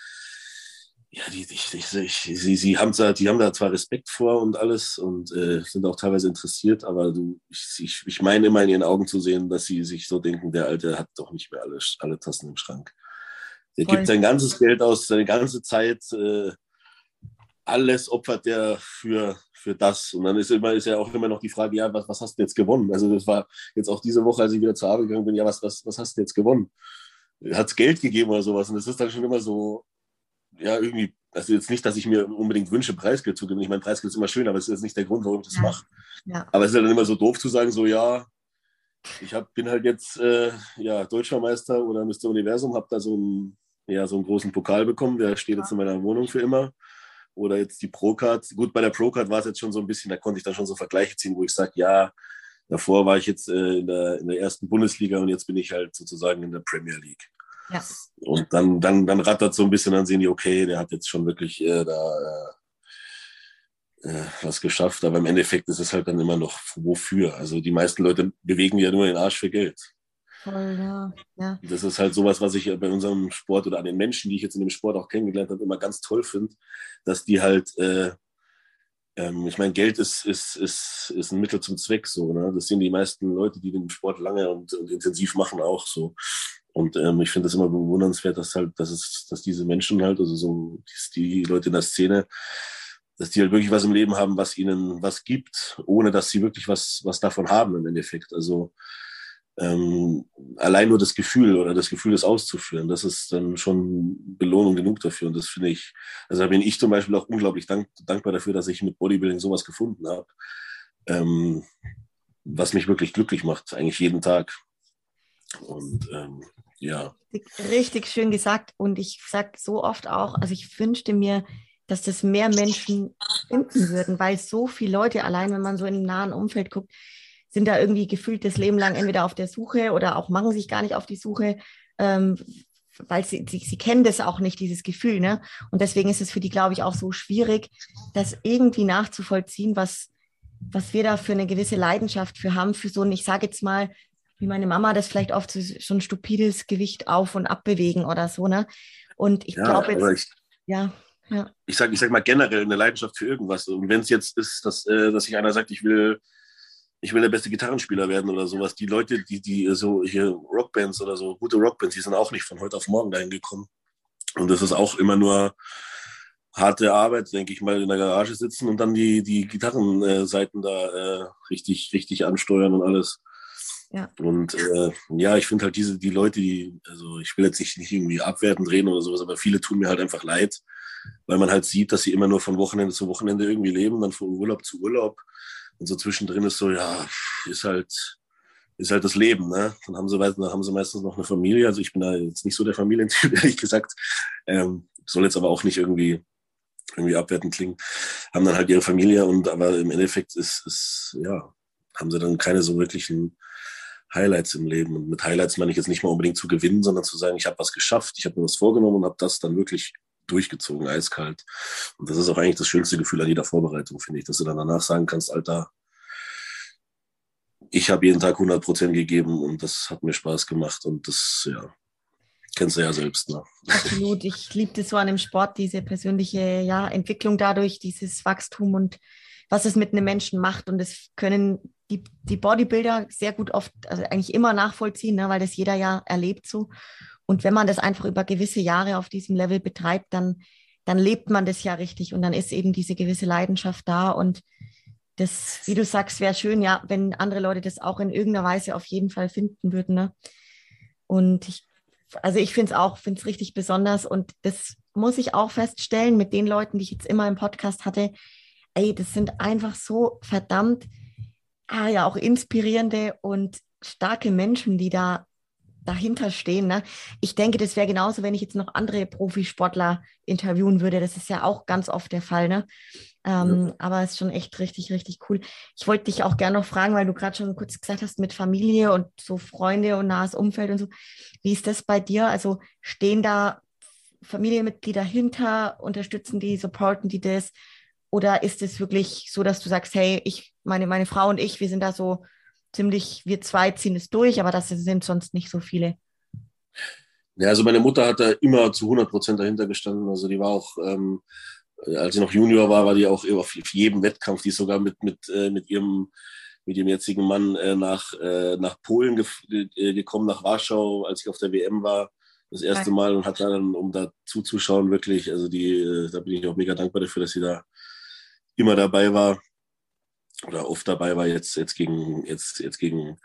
Speaker 2: ja, die, die, die, sie, sie haben da, die haben da zwar Respekt vor und alles und äh, sind auch teilweise interessiert, aber du, ich, ich, ich meine immer in ihren Augen zu sehen, dass sie sich so denken, der Alte hat doch nicht mehr alle, alle Tassen im Schrank. Der Voll. gibt sein ganzes Geld aus, seine ganze Zeit, äh, alles opfert der für, für das. Und dann ist, immer, ist ja auch immer noch die Frage, ja, was, was hast du jetzt gewonnen? Also das war jetzt auch diese Woche, als ich wieder zur Arbeit gegangen bin, ja, was, was, was hast du jetzt gewonnen? Hat es Geld gegeben oder sowas? Und das ist dann schon immer so, ja, irgendwie, also jetzt nicht, dass ich mir unbedingt wünsche, Preisgeld zu geben. Ich meine, Preisgeld ist immer schön, aber es ist jetzt nicht der Grund, warum ich das ja. mache. Ja. Aber es ist ja dann immer so doof zu sagen, so, ja, ich hab, bin halt jetzt äh, ja, Deutscher Meister oder Mr. Universum, habe da so ein ja, so einen großen Pokal bekommen. Der steht jetzt in meiner Wohnung für immer. oder jetzt die Pro-Card. Gut, bei der Pro-Card war es jetzt schon so ein bisschen, da konnte ich dann schon so Vergleiche ziehen, wo ich sage, ja, davor war ich jetzt äh, in, der, in der ersten Bundesliga und jetzt bin ich halt sozusagen in der Premier League. Ja. Und dann, dann, dann rattert so ein bisschen, dann sehen die, okay, der hat jetzt schon wirklich äh, da äh, äh, was geschafft. Aber im Endeffekt ist es halt dann immer noch wofür. Also die meisten Leute bewegen ja nur den Arsch für Geld. Voll, ja. ja. Das ist halt sowas, was ich bei unserem Sport oder an den Menschen, die ich jetzt in dem Sport auch kennengelernt habe, immer ganz toll finde, dass die halt, äh, ähm, ich meine, Geld ist, ist, ist, ist ein Mittel zum Zweck so. Ne? Das sind die meisten Leute, die den Sport lange und, und intensiv machen, auch so. Und ähm, ich finde das immer bewundernswert, dass halt, dass es, dass diese Menschen halt, also so die, die Leute in der Szene, dass die halt wirklich was im Leben haben, was ihnen was gibt, ohne dass sie wirklich was, was davon haben im Endeffekt. Also ähm, allein nur das Gefühl oder das Gefühl, das auszuführen, das ist dann schon Belohnung genug dafür. Und das finde ich, also da bin ich zum Beispiel auch unglaublich dank, dankbar dafür, dass ich mit Bodybuilding sowas gefunden habe, ähm, was mich wirklich glücklich macht, eigentlich jeden Tag. Und ähm, ja.
Speaker 1: Richtig schön gesagt. Und ich sage so oft auch, also ich wünschte mir, dass das mehr Menschen finden würden, weil so viele Leute, allein wenn man so einem nahen Umfeld guckt, sind da irgendwie gefühlt das Leben lang entweder auf der Suche oder auch machen sich gar nicht auf die Suche, ähm, weil sie, sie, sie kennen das auch nicht, dieses Gefühl. Ne? Und deswegen ist es für die, glaube ich, auch so schwierig, das irgendwie nachzuvollziehen, was, was wir da für eine gewisse Leidenschaft für haben, für so ein, ich sage jetzt mal, wie meine Mama das vielleicht oft so, so ein stupides Gewicht auf und abbewegen oder so, ne? Und ich ja, glaube jetzt, ich, ja, ja.
Speaker 2: Ich sage ich sag mal generell eine Leidenschaft für irgendwas. Und wenn es jetzt ist, dass, äh, dass sich einer sagt, ich will, ich will der beste Gitarrenspieler werden oder sowas, die Leute, die, die so hier Rockbands oder so, gute Rockbands, die sind auch nicht von heute auf morgen dahin gekommen. Und das ist auch immer nur harte Arbeit, denke ich mal, in der Garage sitzen und dann die, die Gitarrenseiten da äh, richtig, richtig ansteuern und alles. Ja. Und äh, ja, ich finde halt diese, die Leute, die, also ich will jetzt nicht, nicht irgendwie abwertend reden oder sowas, aber viele tun mir halt einfach leid, weil man halt sieht, dass sie immer nur von Wochenende zu Wochenende irgendwie leben, dann von Urlaub zu Urlaub. Und so zwischendrin ist so, ja, ist halt, ist halt das Leben, ne? Dann haben sie, dann haben sie meistens noch eine Familie. Also ich bin da jetzt nicht so der Familientyp, [laughs] ehrlich gesagt. Ähm, soll jetzt aber auch nicht irgendwie, irgendwie abwertend klingen. Haben dann halt ihre Familie und aber im Endeffekt ist, ist, ja, haben sie dann keine so wirklichen Highlights im Leben. Und mit Highlights meine ich jetzt nicht mal unbedingt zu gewinnen, sondern zu sagen, ich habe was geschafft, ich habe mir was vorgenommen und habe das dann wirklich durchgezogen, eiskalt. Und das ist auch eigentlich das schönste Gefühl an jeder Vorbereitung, finde ich, dass du dann danach sagen kannst, Alter, ich habe jeden Tag 100 Prozent gegeben und das hat mir Spaß gemacht und das, ja, kennst du ja selbst. Ne?
Speaker 1: Absolut. Ich liebe das so an dem Sport, diese persönliche ja, Entwicklung dadurch, dieses Wachstum und was es mit einem Menschen macht. Und das können die, die Bodybuilder sehr gut oft, also eigentlich immer nachvollziehen, ne, weil das jeder ja erlebt so. Und wenn man das einfach über gewisse Jahre auf diesem Level betreibt, dann, dann lebt man das ja richtig und dann ist eben diese gewisse Leidenschaft da. Und das, wie du sagst, wäre schön, ja, wenn andere Leute das auch in irgendeiner Weise auf jeden Fall finden würden. Ne? Und ich, also ich finde es auch, finde es richtig besonders und das muss ich auch feststellen mit den Leuten, die ich jetzt immer im Podcast hatte. Ey, das sind einfach so verdammt ah, ja auch inspirierende und starke Menschen, die da dahinter stehen. Ne? Ich denke, das wäre genauso, wenn ich jetzt noch andere Profisportler interviewen würde. Das ist ja auch ganz oft der Fall. Ne? Ähm, ja. Aber es ist schon echt richtig, richtig cool. Ich wollte dich auch gerne noch fragen, weil du gerade schon kurz gesagt hast, mit Familie und so Freunde und nahes Umfeld und so. Wie ist das bei dir? Also stehen da Familienmitglieder hinter, unterstützen die, supporten die das? Oder ist es wirklich so, dass du sagst, hey, ich, meine, meine Frau und ich, wir sind da so ziemlich, wir zwei ziehen es durch, aber das sind sonst nicht so viele?
Speaker 2: Ja, also meine Mutter hat da immer zu 100 Prozent dahinter gestanden. Also die war auch, ähm, als sie noch Junior war, war die auch auf jedem Wettkampf. Die ist sogar mit, mit, äh, mit ihrem mit ihrem jetzigen Mann äh, nach, äh, nach Polen ge äh, gekommen, nach Warschau, als ich auf der WM war, das erste Mal und hat dann, um da zuzuschauen, wirklich, also die, äh, da bin ich auch mega dankbar dafür, dass sie da immer dabei war oder oft dabei war. Jetzt, jetzt gegen, jetzt, jetzt gegen,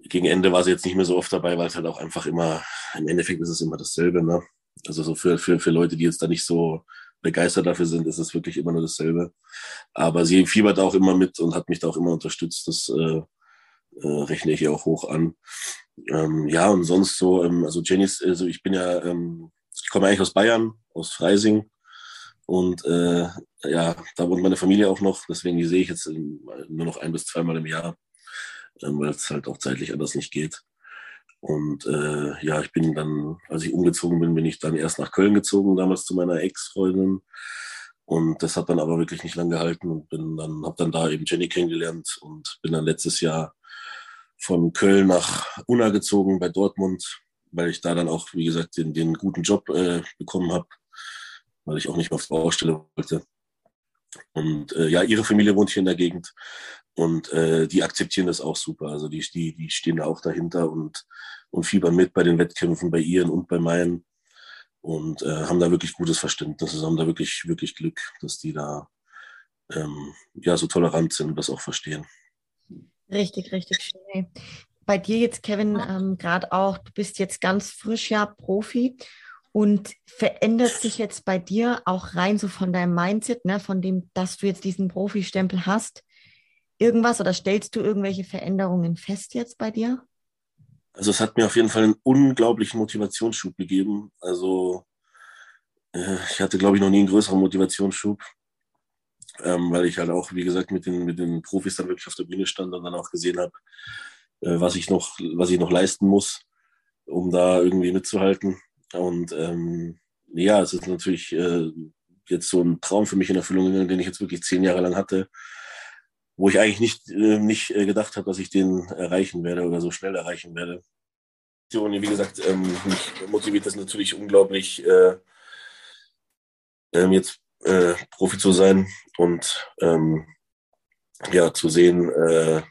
Speaker 2: gegen Ende war sie jetzt nicht mehr so oft dabei, weil es halt auch einfach immer, im Endeffekt ist es immer dasselbe. Ne? Also so für, für, für Leute, die jetzt da nicht so begeistert dafür sind, ist es wirklich immer nur dasselbe. Aber sie fiebert auch immer mit und hat mich da auch immer unterstützt. Das äh, äh, rechne ich ihr auch hoch an. Ähm, ja, und sonst so, ähm, also Jenny, also ich bin ja, ähm, ich komme eigentlich aus Bayern, aus Freising Und äh, ja, da wohnt meine Familie auch noch, deswegen die sehe ich jetzt nur noch ein bis zweimal im Jahr, äh, weil es halt auch zeitlich anders nicht geht. Und äh, ja, ich bin dann, als ich umgezogen bin, bin ich dann erst nach Köln gezogen, damals zu meiner Ex-Freundin. Und das hat dann aber wirklich nicht lang gehalten und bin dann, habe dann da eben Jenny kennengelernt und bin dann letztes Jahr von Köln nach Unna gezogen bei Dortmund, weil ich da dann auch, wie gesagt, den, den guten Job äh, bekommen habe, weil ich auch nicht mehr auf die Baustelle wollte. Und äh, ja, ihre Familie wohnt hier in der Gegend und äh, die akzeptieren das auch super. Also die, die, die stehen da auch dahinter und, und fiebern mit bei den Wettkämpfen, bei ihren und bei meinen und äh, haben da wirklich gutes Verständnis. Also haben da wirklich, wirklich Glück, dass die da ähm, ja so tolerant sind und das auch verstehen.
Speaker 1: Richtig, richtig schön. Bei dir jetzt, Kevin, ähm, gerade auch, du bist jetzt ganz frisch ja Profi und verändert sich jetzt bei dir auch rein so von deinem Mindset, ne, von dem, dass du jetzt diesen Profi-Stempel hast, irgendwas oder stellst du irgendwelche Veränderungen fest jetzt bei dir?
Speaker 2: Also es hat mir auf jeden Fall einen unglaublichen Motivationsschub gegeben. Also äh, ich hatte, glaube ich, noch nie einen größeren Motivationsschub, ähm, weil ich halt auch, wie gesagt, mit den, mit den Profis dann wirklich auf der Bühne stand und dann auch gesehen habe, äh, was ich noch, was ich noch leisten muss, um da irgendwie mitzuhalten. Und ähm, ja, es ist natürlich äh, jetzt so ein Traum für mich in Erfüllung gegangen, den ich jetzt wirklich zehn Jahre lang hatte, wo ich eigentlich nicht, äh, nicht äh, gedacht habe, dass ich den erreichen werde oder so schnell erreichen werde. Und wie gesagt, ähm, mich motiviert das natürlich unglaublich, äh, ähm, jetzt äh, Profi zu sein und ähm, ja, zu sehen, äh,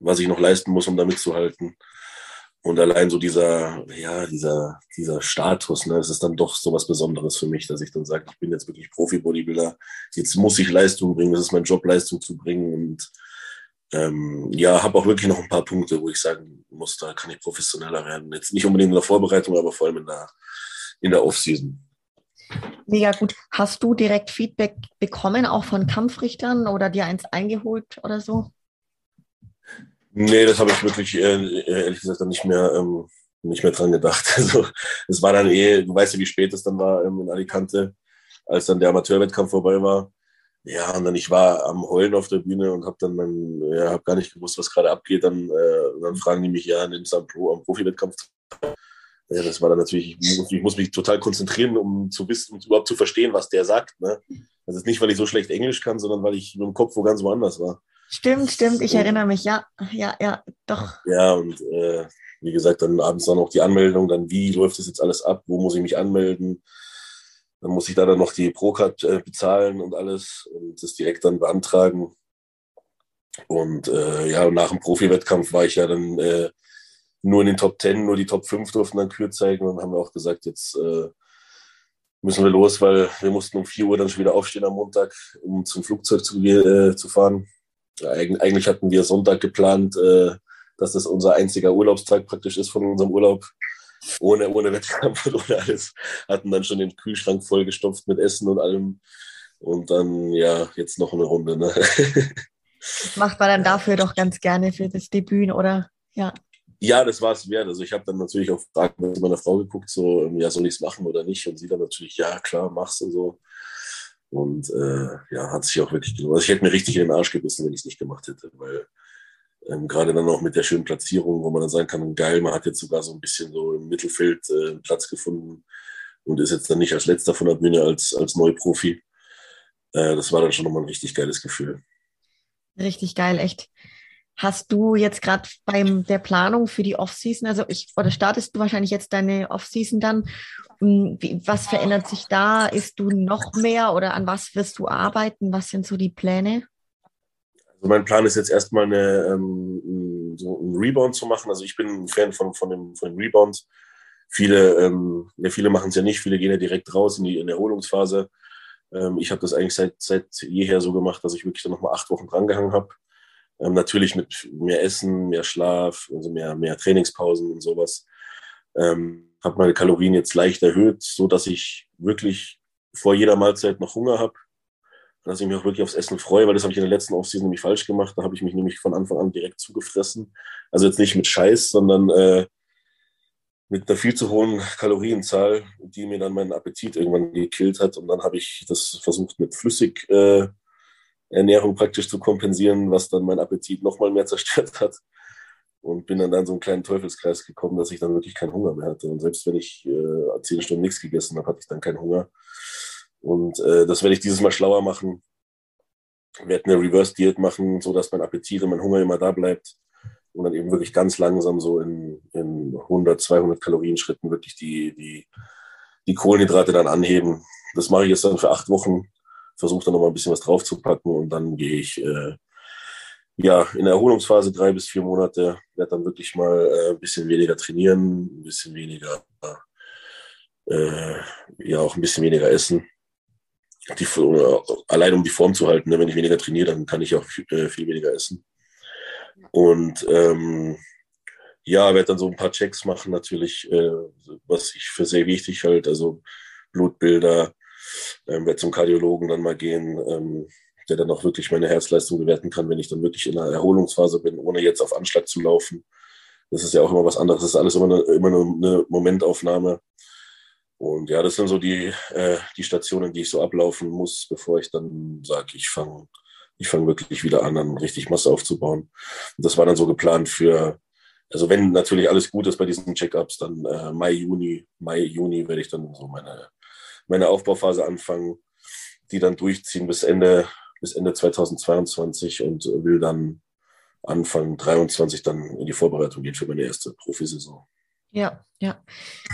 Speaker 2: was ich noch leisten muss, um da mitzuhalten. Und allein so dieser, ja, dieser, dieser Status, ne, es ist dann doch so was Besonderes für mich, dass ich dann sage, ich bin jetzt wirklich Profi-Bodybuilder, jetzt muss ich Leistung bringen, das ist mein Job, Leistung zu bringen. Und ähm, ja, habe auch wirklich noch ein paar Punkte, wo ich sagen muss, da kann ich professioneller werden. Jetzt nicht unbedingt in der Vorbereitung, aber vor allem in der, in der Off-Season.
Speaker 1: Mega gut. Hast du direkt Feedback bekommen, auch von Kampfrichtern oder dir eins eingeholt oder so?
Speaker 2: Nee, das habe ich wirklich äh, ehrlich gesagt dann nicht mehr, ähm, nicht mehr dran gedacht. [laughs] Also es war dann eh, du weißt ja, wie spät es dann war ähm, in Alicante, als dann der Amateurwettkampf vorbei war. Ja, und dann ich war am Heulen auf der Bühne und habe dann mein, ja, habe gar nicht gewusst, was gerade abgeht. Dann, äh, dann fragen die mich ja, nimmst du am, Pro, am Profi-Wettkampf ja, das war dann natürlich, ich muss, ich muss, mich total konzentrieren, um zu wissen, um überhaupt zu verstehen, was der sagt. Ne? Das ist nicht, weil ich so schlecht Englisch kann, sondern weil ich mit dem Kopf wo ganz woanders war.
Speaker 1: Stimmt, stimmt, ich erinnere mich, ja, ja, ja, doch.
Speaker 2: Ja, und äh, wie gesagt, dann abends dann noch die Anmeldung, dann wie läuft das jetzt alles ab, wo muss ich mich anmelden, dann muss ich da dann noch die Procard äh, bezahlen und alles und das direkt dann beantragen. Und äh, ja, nach dem Profi-Wettkampf war ich ja dann äh, nur in den Top 10, nur die Top 5 durften dann Kür zeigen und haben wir auch gesagt, jetzt äh, müssen wir los, weil wir mussten um 4 Uhr dann schon wieder aufstehen am Montag, um zum Flugzeug zu, äh, zu fahren. Eigentlich hatten wir Sonntag geplant, äh, dass das unser einziger Urlaubstag praktisch ist von unserem Urlaub. Ohne, ohne Wettkampf und ohne alles. Hatten dann schon den Kühlschrank vollgestopft mit Essen und allem. Und dann, ja, jetzt noch eine Runde. Ne?
Speaker 1: Das macht man dann dafür doch ganz gerne für das Debüt, oder? Ja.
Speaker 2: Ja, das war es wert. Also ich habe dann natürlich auch Fragen mit meiner Frau geguckt, so, ja, soll ich es machen oder nicht? Und sie dann natürlich, ja, klar, mach's und so. Und äh, ja, hat sich auch wirklich gelohnt. Also ich hätte mir richtig in den Arsch gebissen, wenn ich es nicht gemacht hätte, weil ähm, gerade dann auch mit der schönen Platzierung, wo man dann sagen kann, geil, man hat jetzt sogar so ein bisschen so im Mittelfeld äh, Platz gefunden und ist jetzt dann nicht als letzter von der Bühne als, als Neuprofi. Äh, das war dann schon nochmal ein richtig geiles Gefühl.
Speaker 1: Richtig geil, echt. Hast du jetzt gerade beim der Planung für die Offseason, also ich, oder startest du wahrscheinlich jetzt deine Offseason dann? Hm, was verändert sich da? Ist du noch mehr oder an was wirst du arbeiten? Was sind so die Pläne?
Speaker 2: Also mein Plan ist jetzt erstmal eine, ähm, so einen Rebound zu machen. Also ich bin ein Fan von, von, dem, von dem Rebound. Viele, ähm, ja, viele machen es ja nicht, viele gehen ja direkt raus in die in Erholungsphase. Ähm, ich habe das eigentlich seit, seit jeher so gemacht, dass ich wirklich dann nochmal acht Wochen drangehangen habe ähm, natürlich mit mehr Essen, mehr Schlaf, also mehr, mehr Trainingspausen und sowas. Ähm, habe meine Kalorien jetzt leicht erhöht, so dass ich wirklich vor jeder Mahlzeit noch Hunger habe. Dass ich mich auch wirklich aufs Essen freue, weil das habe ich in der letzten Offseason nämlich falsch gemacht. Da habe ich mich nämlich von Anfang an direkt zugefressen. Also jetzt nicht mit Scheiß, sondern äh, mit einer viel zu hohen Kalorienzahl, die mir dann meinen Appetit irgendwann gekillt hat. Und dann habe ich das versucht mit Flüssigernährung äh, praktisch zu kompensieren, was dann mein Appetit nochmal mehr [laughs] zerstört hat. Und bin dann in so einen kleinen Teufelskreis gekommen, dass ich dann wirklich keinen Hunger mehr hatte. Und selbst wenn ich äh, zehn Stunden nichts gegessen habe, hatte ich dann keinen Hunger. Und äh, das werde ich dieses Mal schlauer machen. Ich werde eine Reverse-Diät machen, sodass mein Appetit und mein Hunger immer da bleibt und dann eben wirklich ganz langsam so in, in 100, 200 Kalorien Schritten wirklich die, die, die Kohlenhydrate dann anheben. Das mache ich jetzt dann für acht Wochen, versuche dann nochmal ein bisschen was draufzupacken und dann gehe ich äh, ja in der Erholungsphase drei bis vier Monate, werde dann wirklich mal äh, ein bisschen weniger trainieren, ein bisschen weniger, äh, ja auch ein bisschen weniger essen. Die, äh, allein um die Form zu halten, ne? wenn ich weniger trainiere, dann kann ich auch viel, äh, viel weniger essen. Und ähm, ja, werde dann so ein paar Checks machen, natürlich, äh, was ich für sehr wichtig halte, also Blutbilder, ähm, werde zum Kardiologen dann mal gehen, ähm, der dann auch wirklich meine Herzleistung bewerten kann, wenn ich dann wirklich in einer Erholungsphase bin, ohne jetzt auf Anschlag zu laufen. Das ist ja auch immer was anderes, das ist alles immer eine, immer eine Momentaufnahme. Und ja, das sind so die, äh, die Stationen, die ich so ablaufen muss, bevor ich dann sage, ich fange ich fange wirklich wieder an, dann richtig Masse aufzubauen. Und das war dann so geplant für, also wenn natürlich alles gut ist bei diesen Check-ups, dann äh, Mai, Juni, Mai, Juni werde ich dann so meine, meine Aufbauphase anfangen, die dann durchziehen bis Ende, bis Ende 2022 und will dann Anfang 23 dann in die Vorbereitung gehen für meine erste Profisaison.
Speaker 1: Ja, ja.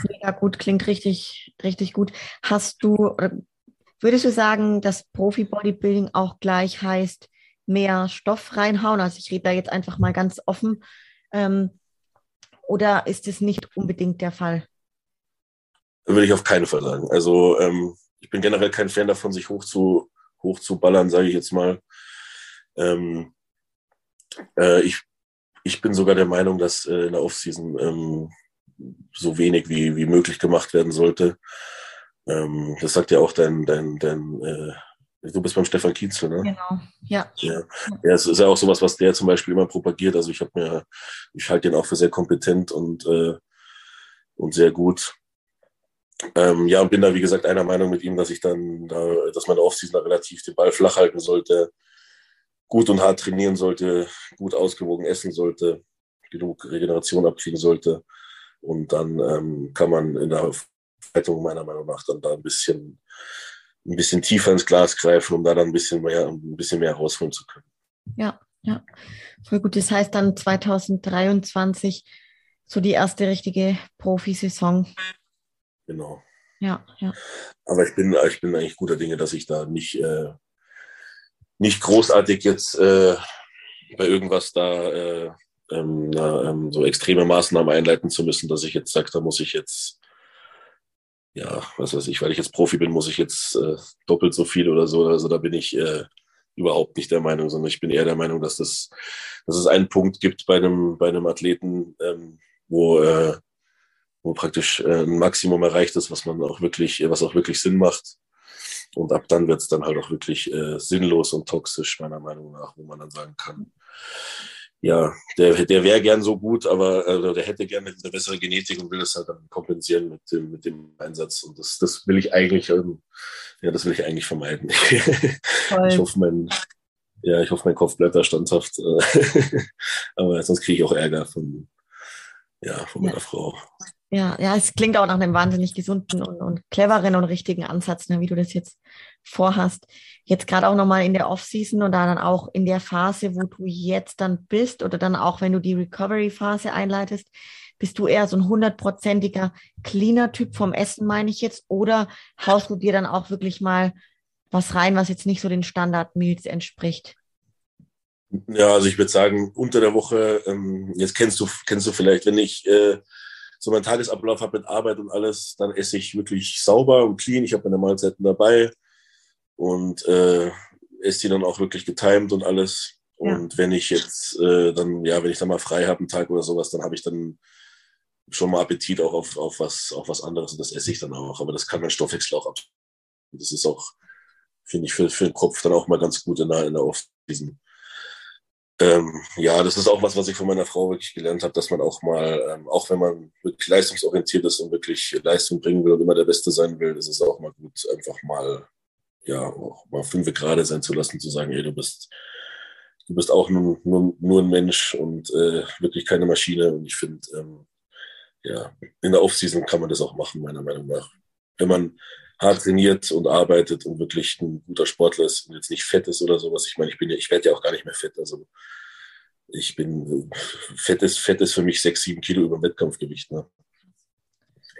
Speaker 1: Mega gut, klingt richtig, richtig gut. Hast du, Würdest du sagen, dass Profi-Bodybuilding auch gleich heißt, mehr Stoff reinhauen? Also ich rede da jetzt einfach mal ganz offen. Ähm, oder ist es nicht unbedingt der Fall?
Speaker 2: Würde ich auf keinen Fall sagen. Also ähm, ich bin generell kein Fan davon, sich hoch zu, hoch zu ballern, sage ich jetzt mal. Ähm, äh, ich, ich bin sogar der Meinung, dass äh, in der Offseason ähm, so wenig wie, wie möglich gemacht werden sollte. Ähm, das sagt ja auch dein, dein, dein äh, du bist beim Stefan Kienzel, ne?
Speaker 1: Genau, ja.
Speaker 2: Ja, ja es ist ja auch sowas, was der zum Beispiel immer propagiert. Also ich habe mir, ich halte den auch für sehr kompetent und, äh, und sehr gut. Ähm, ja, und bin da, wie gesagt, einer Meinung mit ihm, dass ich dann, da, dass man Offseason da relativ den Ball flach halten sollte, gut und hart trainieren sollte, gut ausgewogen essen sollte, genug Regeneration abkriegen sollte. Und dann ähm, kann man in der Rettung meiner Meinung nach dann da ein bisschen, ein bisschen tiefer ins Glas greifen, um da dann ein bisschen mehr, ein bisschen mehr rausholen zu können.
Speaker 1: Ja, ja. Voll gut. Das heißt dann 2023 so die erste richtige Profisaison.
Speaker 2: Genau.
Speaker 1: Ja, ja.
Speaker 2: Aber ich bin, ich bin eigentlich guter Dinge, dass ich da nicht, äh, nicht großartig jetzt äh, bei irgendwas da äh, ähm, na, ähm, so extreme Maßnahmen einleiten zu müssen, dass ich jetzt sage, da muss ich jetzt ja, was weiß ich, weil ich jetzt Profi bin, muss ich jetzt äh, doppelt so viel oder so. Also da bin ich äh, überhaupt nicht der Meinung, sondern ich bin eher der Meinung, dass, das, dass es einen Punkt gibt bei einem, bei einem Athleten, ähm, wo, äh, wo praktisch äh, ein Maximum erreicht ist, was man auch wirklich, was auch wirklich Sinn macht. Und ab dann wird es dann halt auch wirklich äh, sinnlos und toxisch, meiner Meinung nach, wo man dann sagen kann, ja, der, der wäre gern so gut, aber also der hätte gerne eine bessere Genetik und will das halt dann kompensieren mit dem, mit dem Einsatz. Und das, das will ich eigentlich, ähm, ja, das will ich eigentlich vermeiden. [laughs] ich hoffe, mein, ja, ich hoffe, mein Kopf bleibt da standhaft. Äh, [laughs] aber sonst kriege ich auch Ärger von, ja, von meiner ja. Frau.
Speaker 1: Ja, ja, es klingt auch nach einem wahnsinnig gesunden und, und cleveren und richtigen Ansatz, ne, wie du das jetzt vorhast. Jetzt gerade auch nochmal in der Off-Season und dann auch in der Phase, wo du jetzt dann bist oder dann auch, wenn du die Recovery-Phase einleitest, bist du eher so ein hundertprozentiger Cleaner-Typ vom Essen, meine ich jetzt, oder haust du dir dann auch wirklich mal was rein, was jetzt nicht so den Standard-Meals entspricht?
Speaker 2: Ja, also ich würde sagen, unter der Woche, ähm, jetzt kennst du, kennst du vielleicht, wenn ich äh, so meinen Tagesablauf habe mit Arbeit und alles, dann esse ich wirklich sauber und clean. Ich habe meine Mahlzeiten dabei und äh, esse die dann auch wirklich getimed und alles. Und ja. wenn ich jetzt äh, dann, ja, wenn ich dann mal frei habe, einen Tag oder sowas, dann habe ich dann schon mal Appetit auch auf, auf, was, auf was anderes und das esse ich dann auch. Aber das kann mein Stoffwechsel auch ab. Das ist auch, finde ich, für, für den Kopf dann auch mal ganz gut in der, in der Off-Season. Ähm, ja, das ist auch was, was ich von meiner Frau wirklich gelernt habe, dass man auch mal, ähm, auch wenn man wirklich leistungsorientiert ist und wirklich Leistung bringen will und immer der Beste sein will, ist es auch mal gut, einfach mal, ja, auch mal fünf gerade sein zu lassen, zu sagen, ey, du bist, du bist auch nur, nur, nur ein Mensch und äh, wirklich keine Maschine. Und ich finde, ähm, ja, in der Offseason kann man das auch machen, meiner Meinung nach. Wenn man hart trainiert und arbeitet und wirklich ein guter Sportler ist und jetzt nicht fett ist oder sowas. Ich meine, ich bin ja, ich werde ja auch gar nicht mehr fett. Also ich bin fett ist, fett ist für mich sechs, sieben Kilo über dem Wettkampfgewicht. Ne?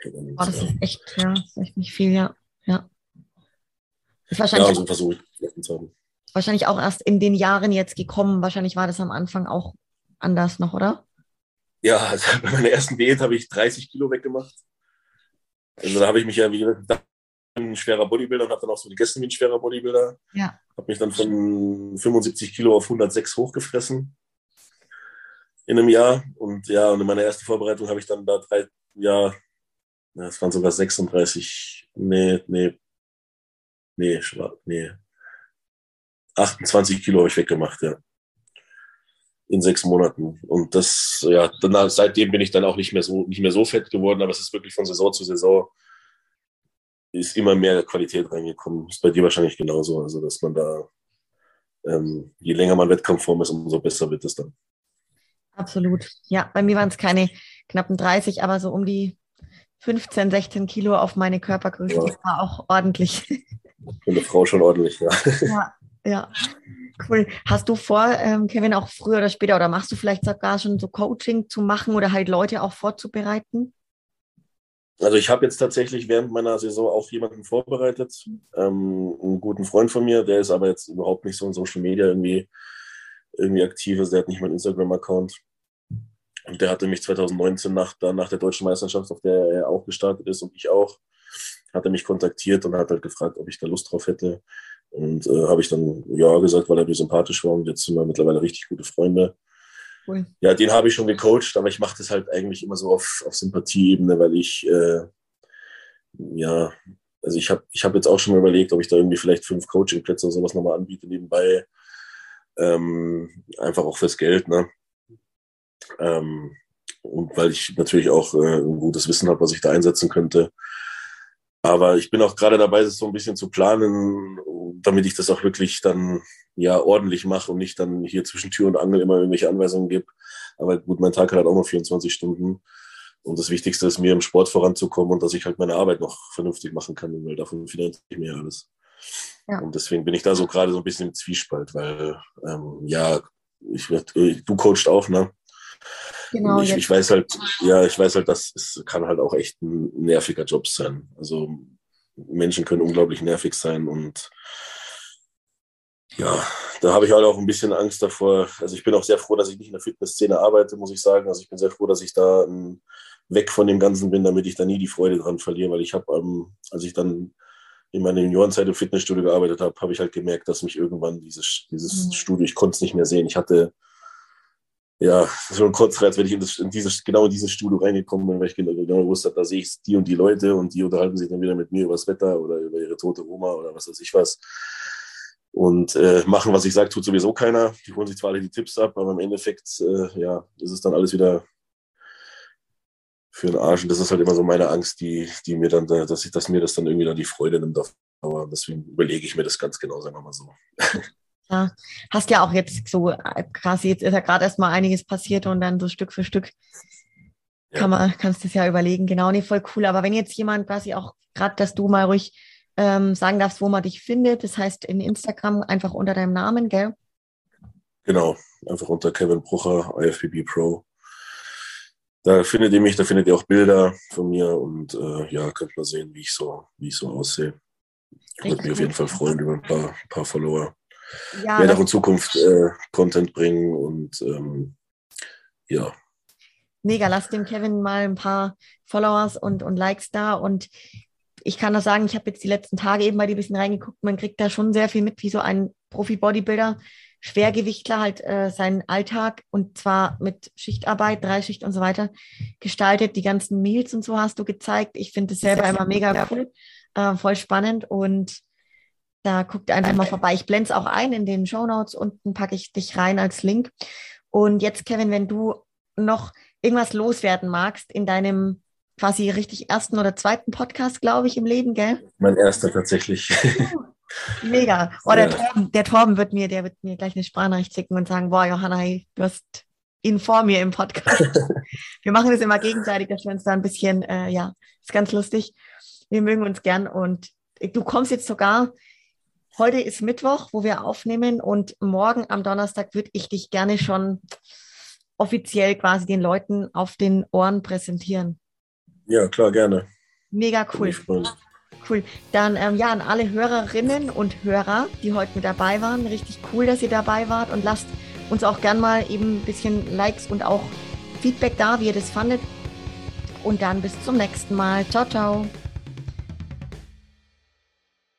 Speaker 1: Und, oh, das ist echt, ja, das ist echt nicht viel, ja. Ja,
Speaker 2: ist wahrscheinlich ja so versuche ich zu haben.
Speaker 1: Wahrscheinlich auch erst in den Jahren jetzt gekommen. Wahrscheinlich war das am Anfang auch anders noch, oder?
Speaker 2: Ja, also [laughs] bei meiner ersten Diät habe ich 30 Kilo weggemacht. Also da habe ich mich ja, wie gesagt, ein schwerer Bodybuilder und habe dann auch so gegessen wie ein schwerer Bodybuilder.
Speaker 1: Ja.
Speaker 2: Habe mich dann von 75 Kilo auf 106 hochgefressen in einem Jahr. Und ja, und in meiner ersten Vorbereitung habe ich dann da drei, ja, es waren sogar 36, nee, nee, nee, nee, 28 Kilo habe ich weggemacht, ja. In sechs Monaten. Und das, ja, dann, seitdem bin ich dann auch nicht mehr so, nicht mehr so fett geworden, aber es ist wirklich von Saison zu Saison ist immer mehr Qualität reingekommen. Ist bei dir wahrscheinlich genauso. Also, dass man da, ähm, je länger man Wettkampfform ist, umso besser wird es dann.
Speaker 1: Absolut. Ja, bei mir waren es keine knappen 30, aber so um die 15, 16 Kilo auf meine Körpergröße. Ja. Das war auch ordentlich.
Speaker 2: Für eine Frau schon ordentlich, ja.
Speaker 1: Ja, ja. Cool. Hast du vor, ähm, Kevin, auch früher oder später, oder machst du vielleicht sogar schon so Coaching zu machen oder halt Leute auch vorzubereiten?
Speaker 2: Also ich habe jetzt tatsächlich während meiner Saison auch jemanden vorbereitet, ähm, einen guten Freund von mir, der ist aber jetzt überhaupt nicht so in Social Media irgendwie, irgendwie aktiv, also der hat nicht mal einen Instagram-Account. Und der hatte mich 2019 nach, nach der deutschen Meisterschaft, auf der er auch gestartet ist und ich auch, hat er mich kontaktiert und hat halt gefragt, ob ich da Lust drauf hätte. Und äh, habe ich dann ja gesagt, weil er mir sympathisch war und jetzt sind wir mittlerweile richtig gute Freunde. Cool. Ja, den habe ich schon gecoacht, aber ich mache das halt eigentlich immer so auf, auf Sympathieebene, weil ich, äh, ja, also ich habe ich hab jetzt auch schon mal überlegt, ob ich da irgendwie vielleicht fünf Coachingplätze oder sowas nochmal anbiete nebenbei. Ähm, einfach auch fürs Geld, ne? Ähm, und weil ich natürlich auch äh, ein gutes Wissen habe, was ich da einsetzen könnte. Aber ich bin auch gerade dabei, das so ein bisschen zu planen, damit ich das auch wirklich dann ja ordentlich mache und nicht dann hier zwischen Tür und Angel immer irgendwelche Anweisungen gebe. Aber gut, mein Tag hat halt auch noch 24 Stunden. Und das Wichtigste ist mir im Sport voranzukommen und dass ich halt meine Arbeit noch vernünftig machen kann, weil davon finanziere ich mir alles. Ja. Und deswegen bin ich da so gerade so ein bisschen im Zwiespalt, weil ähm, ja, ich, du coachst auch, ne? Genau, ich, ich, weiß halt, ja, ich weiß halt, dass es kann halt auch echt ein nerviger Job sein. Also Menschen können unglaublich nervig sein und ja, da habe ich halt auch ein bisschen Angst davor. Also ich bin auch sehr froh, dass ich nicht in der Fitnessszene arbeite, muss ich sagen. Also ich bin sehr froh, dass ich da um, weg von dem Ganzen bin, damit ich da nie die Freude dran verliere, weil ich habe, ähm, als ich dann in meiner Juniorenzeit im Fitnessstudio gearbeitet habe, habe ich halt gemerkt, dass mich irgendwann dieses, dieses mhm. Studio, ich konnte es nicht mehr sehen. Ich hatte ja, schon kurz als wenn ich in, das, in dieses, genau in dieses Studio reingekommen bin, weil ich genau, genau wusste, da sehe ich die und die Leute und die unterhalten sich dann wieder mit mir über das Wetter oder über ihre tote Oma oder was weiß ich was. Und äh, machen, was ich sage, tut sowieso keiner. Die holen sich zwar alle die Tipps ab, aber im Endeffekt, äh, ja, ist es dann alles wieder für den Arsch. Und das ist halt immer so meine Angst, die, die mir dann, dass ich, dass mir das dann irgendwie dann die Freude nimmt. Aber deswegen überlege ich mir das ganz genau, sagen wir mal so.
Speaker 1: Ja, hast ja auch jetzt so äh, quasi, jetzt ist ja gerade erst mal einiges passiert und dann so Stück für Stück ja. kann man, kannst du es ja überlegen. Genau, nee, voll cool. Aber wenn jetzt jemand quasi auch, gerade, dass du mal ruhig ähm, sagen darfst, wo man dich findet, das heißt in Instagram einfach unter deinem Namen, gell?
Speaker 2: Genau, einfach unter Kevin Brucher, IFBB Pro. Da findet ihr mich, da findet ihr auch Bilder von mir und äh, ja, könnt mal sehen, wie ich so, wie ich so aussehe. Ich würde mich auf jeden Fall freuen über ein paar, paar Follower ja, werde auch in Zukunft äh, Content bringen und ähm, ja.
Speaker 1: Mega, lass dem Kevin mal ein paar Followers und, und Likes da und ich kann das sagen, ich habe jetzt die letzten Tage eben bei dir ein bisschen reingeguckt, man kriegt da schon sehr viel mit, wie so ein Profi-Bodybuilder, Schwergewichtler halt äh, seinen Alltag und zwar mit Schichtarbeit, Dreischicht und so weiter gestaltet. Die ganzen Meals und so hast du gezeigt. Ich finde es selber immer mega cool, äh, voll spannend und Da guckt einfach mal vorbei. Ich blende es auch ein in den Show Notes. Unten packe ich dich rein als Link. Und jetzt, Kevin, wenn du noch irgendwas loswerden magst in deinem quasi richtig ersten oder zweiten Podcast, glaube ich, im Leben, gell?
Speaker 2: Mein erster tatsächlich. [laughs]
Speaker 1: Mega. Oh, der, ja. Torben, der Torben wird mir, der wird mir gleich eine Sprachnachricht schicken und sagen, boah, Johanna, du hast ihn vor mir im Podcast. [laughs] wir machen das immer gegenseitig, dass wir uns da ein bisschen, äh, ja, ist ganz lustig. Wir mögen uns gern und du kommst jetzt sogar, heute ist Mittwoch, wo wir aufnehmen und morgen am Donnerstag würde ich dich gerne schon offiziell quasi den Leuten auf den Ohren präsentieren.
Speaker 2: Ja, klar, gerne.
Speaker 1: Mega cool. Cool. Dann ähm, ja, an alle Hörerinnen und Hörer, die heute mit dabei waren. Richtig cool, dass ihr dabei wart und lasst uns auch gern mal eben ein bisschen Likes und auch Feedback da, wie ihr das fandet. Und dann bis zum nächsten Mal. Ciao, ciao.